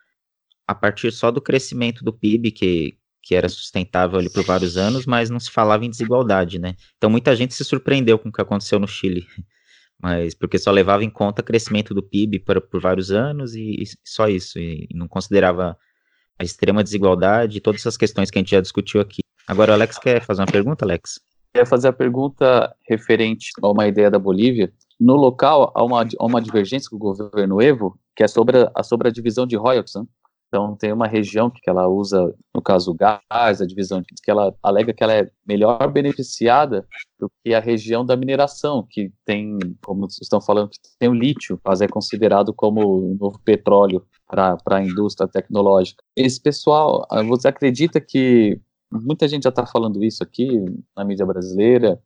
a partir só do crescimento do PIB, que, que era sustentável ali por vários anos, mas não se falava em desigualdade, né? Então muita gente se surpreendeu com o que aconteceu no Chile mas porque só levava em conta o crescimento do PIB por, por vários anos e, e só isso, e, não considerava a extrema desigualdade todas essas questões que a gente já discutiu aqui. Agora, o Alex quer fazer uma pergunta, Alex? Quer fazer a pergunta referente a uma ideia da Bolívia. No local, há uma, há uma divergência com o governo Evo, que é sobre a, sobre a divisão de royalties. Né? Então tem uma região que ela usa, no caso o gás, a divisão que ela alega que ela é melhor beneficiada do que a região da mineração, que tem, como estão falando, tem o lítio, mas é considerado como o novo petróleo para a indústria tecnológica. Esse pessoal, ah, você acredita que muita gente já está falando isso aqui na mídia brasileira?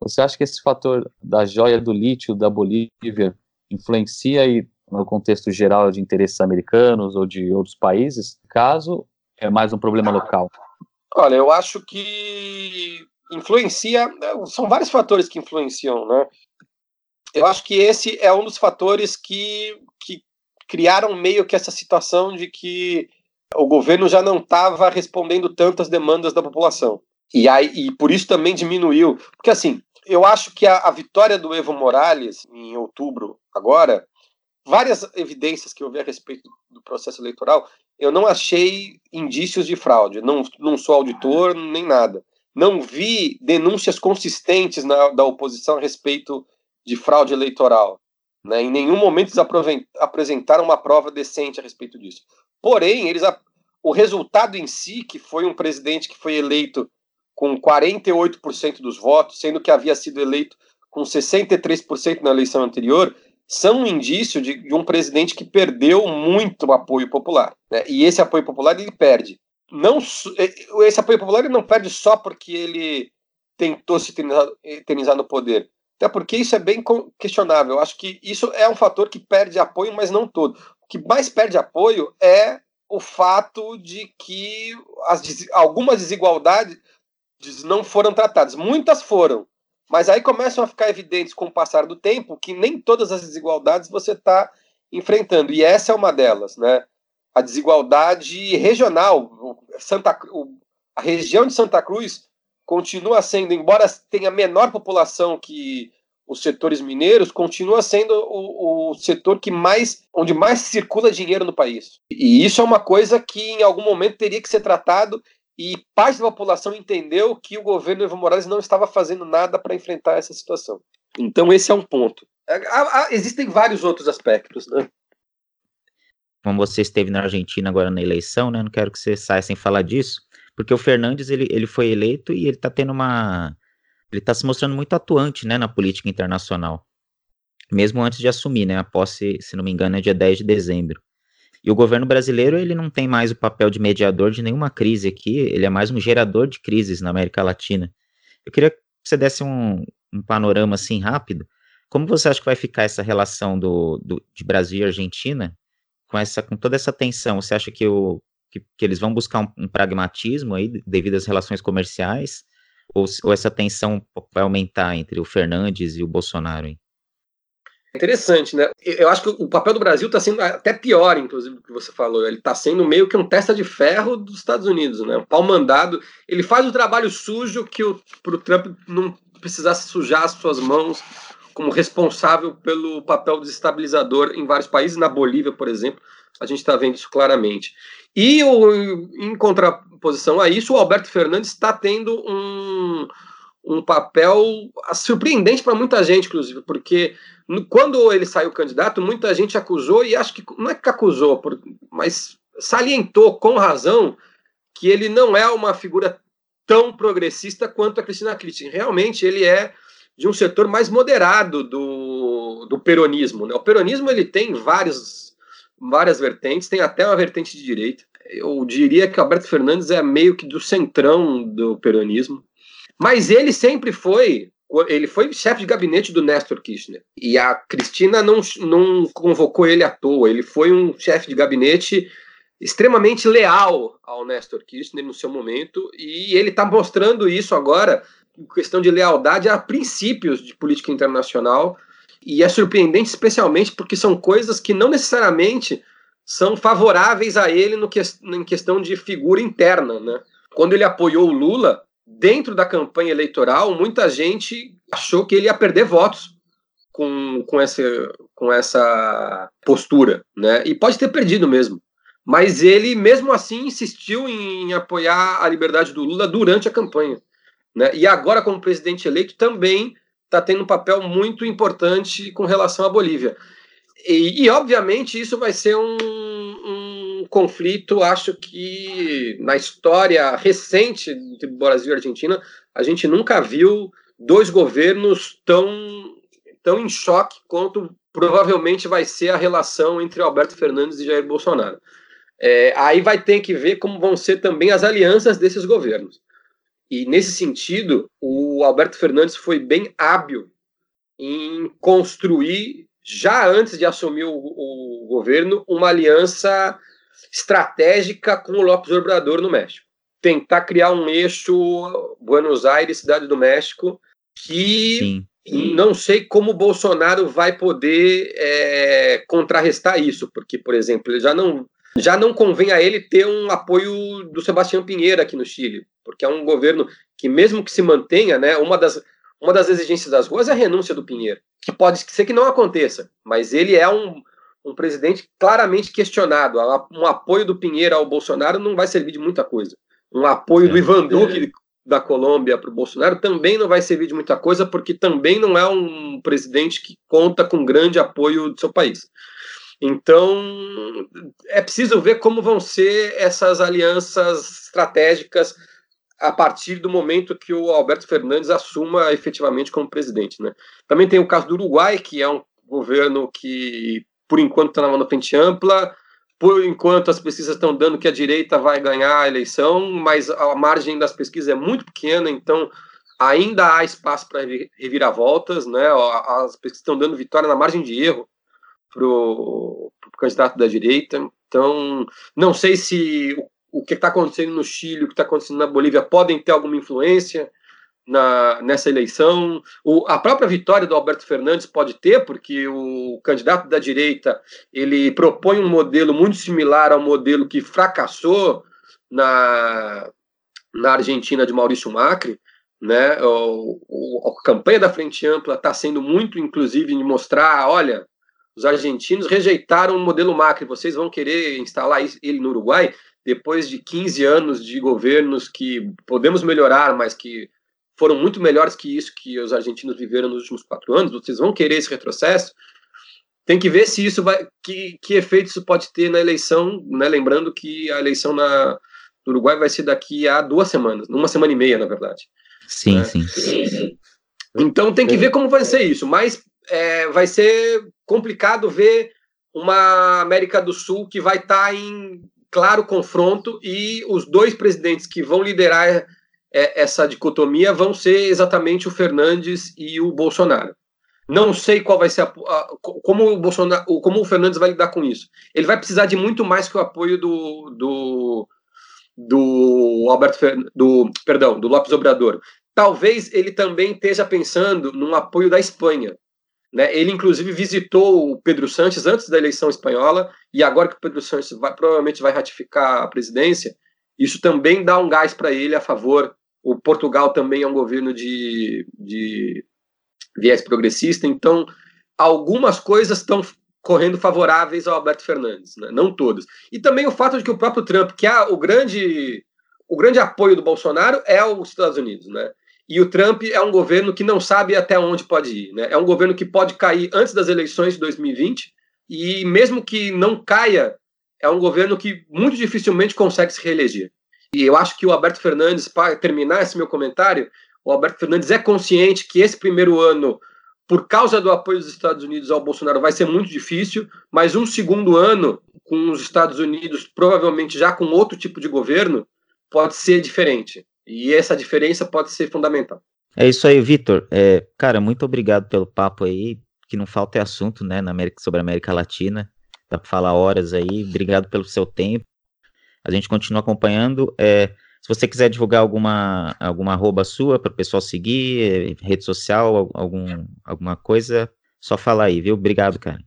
Você acha que esse fator da joia do lítio da Bolívia influencia e no contexto geral de interesses americanos ou de outros países? Caso é mais um problema local? Olha, eu acho que influencia, né, são vários fatores que influenciam, né? Eu acho que esse é um dos fatores que, que criaram meio que essa situação de que o governo já não estava respondendo tantas demandas da população. E, aí, e por isso também diminuiu. Porque, assim, eu acho que a, a vitória do Evo Morales, em outubro, agora, várias evidências que eu vi a respeito do processo eleitoral, eu não achei indícios de fraude. Não, não sou auditor, nem nada. Não vi denúncias consistentes na, da oposição a respeito de fraude eleitoral. Né? Em nenhum momento eles apresentaram uma prova decente a respeito disso. Porém, eles, o resultado em si, que foi um presidente que foi eleito com 48% dos votos, sendo que havia sido eleito com 63% na eleição anterior, são um indício de, de um presidente que perdeu muito apoio popular. Né? E esse apoio popular ele perde. Não, é, esse apoio popular ele não perde só porque ele tentou se eternizar no poder. Até porque isso é bem questionável. Eu acho que isso é um fator que perde apoio, mas não todo. O que mais perde apoio é o fato de que as, algumas desigualdades não foram tratadas. Muitas foram, mas aí começam a ficar evidentes com o passar do tempo que nem todas as desigualdades você está enfrentando. E essa é uma delas, né? A desigualdade regional. Santa, a região de Santa Cruz continua sendo, embora tenha menor população que os setores mineiros, continua sendo o, o, setor que mais, onde mais circula dinheiro no país. E isso é uma coisa que em algum momento teria que ser tratado e parte da população entendeu que o governo Evo Morales não estava fazendo nada para enfrentar essa situação. Então esse é um ponto. Existem vários outros aspectos, né? Como você esteve na Argentina agora na eleição, né? Não quero que você saia sem falar disso, porque o Fernandes ele, ele foi eleito e ele está tendo uma, ele está se mostrando muito atuante, né, na política internacional, mesmo antes de assumir, né? A posse, se não me engano, é dia 10 de dezembro. E o governo brasileiro, ele não tem mais o papel de mediador de nenhuma crise aqui, ele é mais um gerador de crises na América Latina. Eu queria que você desse um, um panorama assim rápido. Como você acha que vai ficar essa relação do, do, de Brasil e Argentina com, essa, com toda essa tensão? Você acha que, o, que, que eles vão buscar um, um, pragmatismo aí devido às relações comerciais? Ou, ou essa tensão vai aumentar entre o Fernandes e o Bolsonaro? Hein? Interessante, né? Eu acho que o papel do Brasil está sendo até pior, inclusive, do que você falou. Ele está sendo meio que um testa de ferro dos Estados Unidos, né? O pau mandado. Ele faz o trabalho sujo que o, pro Trump não precisasse sujar as suas mãos como responsável pelo papel desestabilizador em vários países. Na Bolívia, por exemplo, a gente está vendo isso claramente. E o, em contraposição a isso, o Alberto Fernandes está tendo um, um papel surpreendente para muita gente, inclusive, porque quando ele saiu candidato, muita gente acusou, e acho que não é que acusou, mas salientou com razão que ele não é uma figura tão progressista quanto a Cristina Kirchner. Realmente ele é de um setor mais moderado do, do peronismo. Né? O peronismo ele tem vários, várias vertentes, tem até uma vertente de direita. Eu diria que Alberto Fernandes é meio que do centrão do peronismo. Mas ele sempre foi ele foi chefe de gabinete do Nestor Kirchner. E a Cristina não, não convocou ele à toa. Ele foi um chefe de gabinete extremamente leal ao Nestor Kirchner no seu momento. E ele está mostrando isso agora, questão de lealdade a princípios de política internacional. E é surpreendente, especialmente porque são coisas que não necessariamente são favoráveis a ele no que, em questão de figura interna. Né? Quando ele apoiou o Lula, dentro da campanha eleitoral, muita gente achou que ele ia perder votos com, com, essa, com essa postura, né? E pode ter perdido mesmo. Mas ele, mesmo assim, insistiu em apoiar a liberdade do Lula durante a campanha. Né? E agora, como presidente eleito, também está tendo um papel muito importante com relação à Bolívia. E, e, obviamente, isso vai ser um, um conflito, acho que na história recente entre Brasil e Argentina, a gente nunca viu dois governos tão, tão em choque quanto provavelmente vai ser a relação entre Alberto Fernandes e Jair Bolsonaro. É, aí vai ter que ver como vão ser também as alianças desses governos. E nesse sentido, o Alberto Fernandes foi bem hábil em construir, já antes de assumir o, o governo, uma aliança estratégica com o López Obrador no México. Tentar criar um eixo Buenos Aires, Cidade do México, que Sim. não sei como o Bolsonaro vai poder é, contrarrestar isso, porque, por exemplo, ele já não já não convém a ele ter um apoio do Sebastião Pinheiro aqui no Chile, porque é um governo que, mesmo que se mantenha, né, uma das, uma das exigências das ruas é a renúncia do Pinheiro, que pode ser que não aconteça, mas ele é um, um presidente claramente questionado. Um apoio do Pinheiro ao Bolsonaro não vai servir de muita coisa. Um apoio do é. Ivan Duque da Colômbia para o Bolsonaro também não vai servir de muita coisa, porque também não é um presidente que conta com grande apoio do seu país. Então, é preciso ver como vão ser essas alianças estratégicas a partir do momento que o Alberto Fernandes assuma efetivamente como presidente. Né? Também tem o caso do Uruguai, que é um governo que, por enquanto, está na mão da frente ampla, por enquanto as pesquisas estão dando que a direita vai ganhar a eleição, mas a margem das pesquisas é muito pequena, então ainda há espaço para reviravoltas, né? As pesquisas estão dando vitória na margem de erro para o candidato da direita. Então, não sei se o, o que está acontecendo no Chile, o que está acontecendo na Bolívia podem ter alguma influência na, nessa eleição. O, a própria vitória do Alberto Fernandes pode ter, porque o candidato da direita ele propõe um modelo muito similar ao modelo que fracassou na, na Argentina de Maurício Macri. Né? O, o, a campanha da Frente Ampla está sendo muito, inclusive, de mostrar, olha, os argentinos rejeitaram o modelo Macri. Vocês vão querer instalar ele no Uruguai depois de 15 anos de governos que podemos melhorar, mas que foram muito melhores que isso que os argentinos viveram nos últimos quatro anos. Vocês vão querer esse retrocesso? Tem que ver se isso vai, que, que efeito isso pode ter na eleição, né? Lembrando que a eleição na, no Uruguai vai ser daqui a duas semanas, uma semana e meia, na verdade. Sim, né? sim. Então tem que ver como vai ser isso, mas é, vai ser complicado ver uma América do Sul que vai estar tá em claro confronto e os dois presidentes que vão liderar é, essa dicotomia vão ser exatamente o Fernandes e o Bolsonaro. Não sei qual vai ser a, a, como o Bolsonaro, como o Fernandes vai lidar com isso. Ele vai precisar de muito mais que o apoio do, do, do Alberto do perdão do Lopes Obrador. Talvez ele também esteja pensando num apoio da Espanha, né? Ele, inclusive, visitou o Pedro Sanches antes da eleição espanhola, e agora que o Pedro Sanches vai, provavelmente vai ratificar a presidência, isso também dá um gás para ele a favor. O Portugal também é um governo de, de viés progressista, então algumas coisas estão correndo favoráveis ao Alberto Fernandes, né? não todas. E também o fato de que o próprio Trump, que é o grande, o grande apoio do Bolsonaro, é os Estados Unidos, né? E o Trump é um governo que não sabe até onde pode ir. Né? É um governo que pode cair antes das eleições de 2020, e mesmo que não caia, é um governo que muito dificilmente consegue se reeleger. E eu acho que o Alberto Fernandes, para terminar esse meu comentário, o Alberto Fernandes é consciente que esse primeiro ano, por causa do apoio dos Estados Unidos ao Bolsonaro, vai ser muito difícil, mas um segundo ano, com os Estados Unidos provavelmente já com outro tipo de governo, pode ser diferente. E essa diferença pode ser fundamental. É isso aí, Vitor. É, cara, muito obrigado pelo papo aí. Que não falta é assunto, né, na América, sobre a América Latina. Dá para falar horas aí. Obrigado pelo seu tempo. A gente continua acompanhando. É, se você quiser divulgar alguma, alguma arroba sua para o pessoal seguir, rede social, algum, alguma coisa, só falar aí, viu? Obrigado, cara.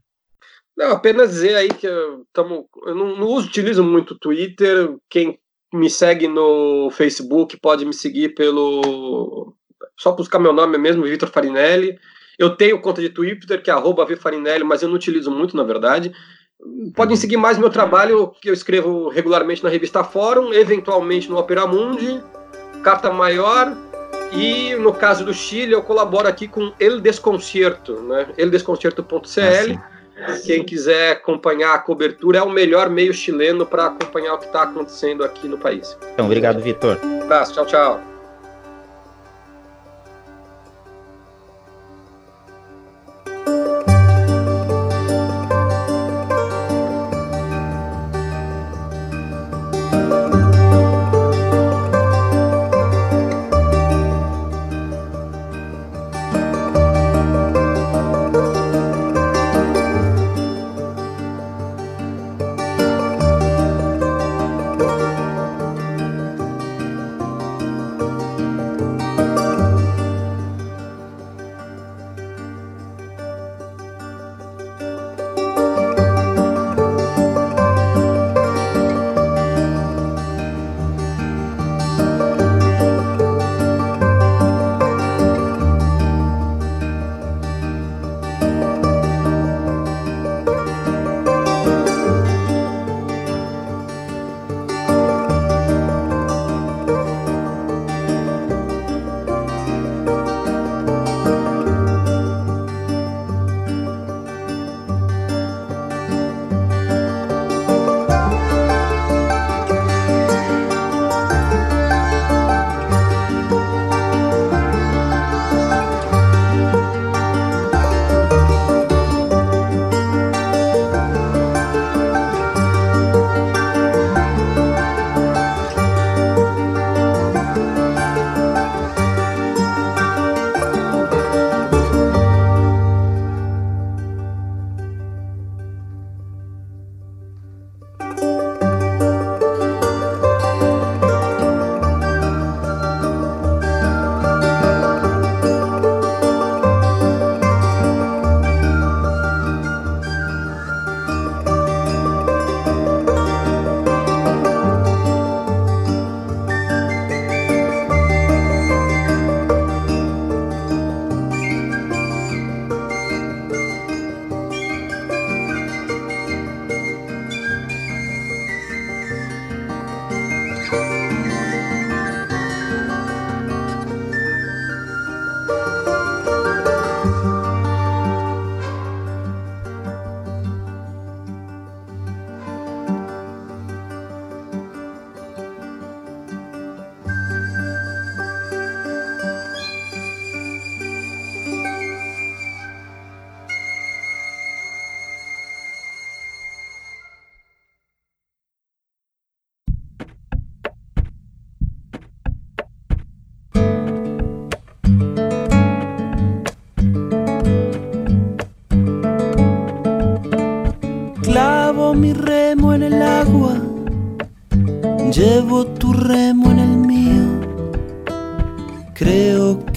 Não, apenas dizer aí que eu, tamo, eu não, não utilizo muito o Twitter. Quem me segue no Facebook, pode me seguir pelo. Só buscar meu nome mesmo, Vitor Farinelli. Eu tenho conta de Twitter, que é @vfarinelli, mas eu não utilizo muito, na verdade. Podem uhum. seguir mais meu trabalho, que eu escrevo regularmente na revista Fórum, eventualmente no Opera Mundi, Carta Maior, e no caso do Chile, eu colaboro aqui com El Desconcierto, né? eldesconcierto.cl. Ah, Quem quiser acompanhar a cobertura, é o melhor meio chileno para acompanhar o que está acontecendo aqui no país. Então, obrigado, Vitor. Um abraço, tchau, tchau.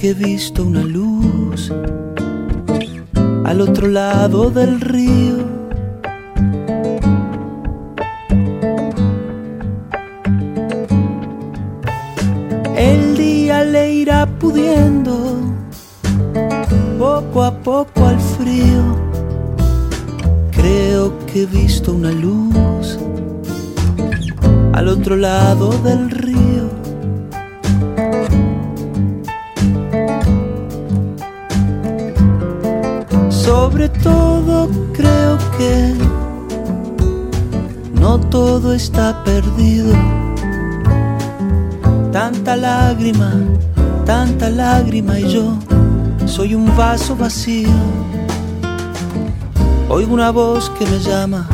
He visto una luz al otro lado del río. Oigo una voz que me llama,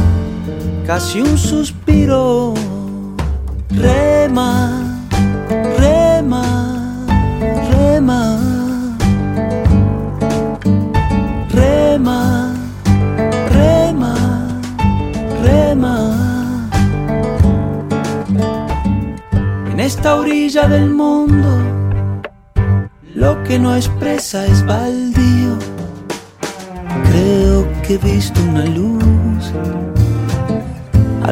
casi un suspiro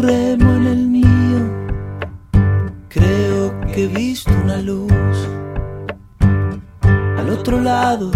Remo en el mío. Creo que he visto una luz al otro lado.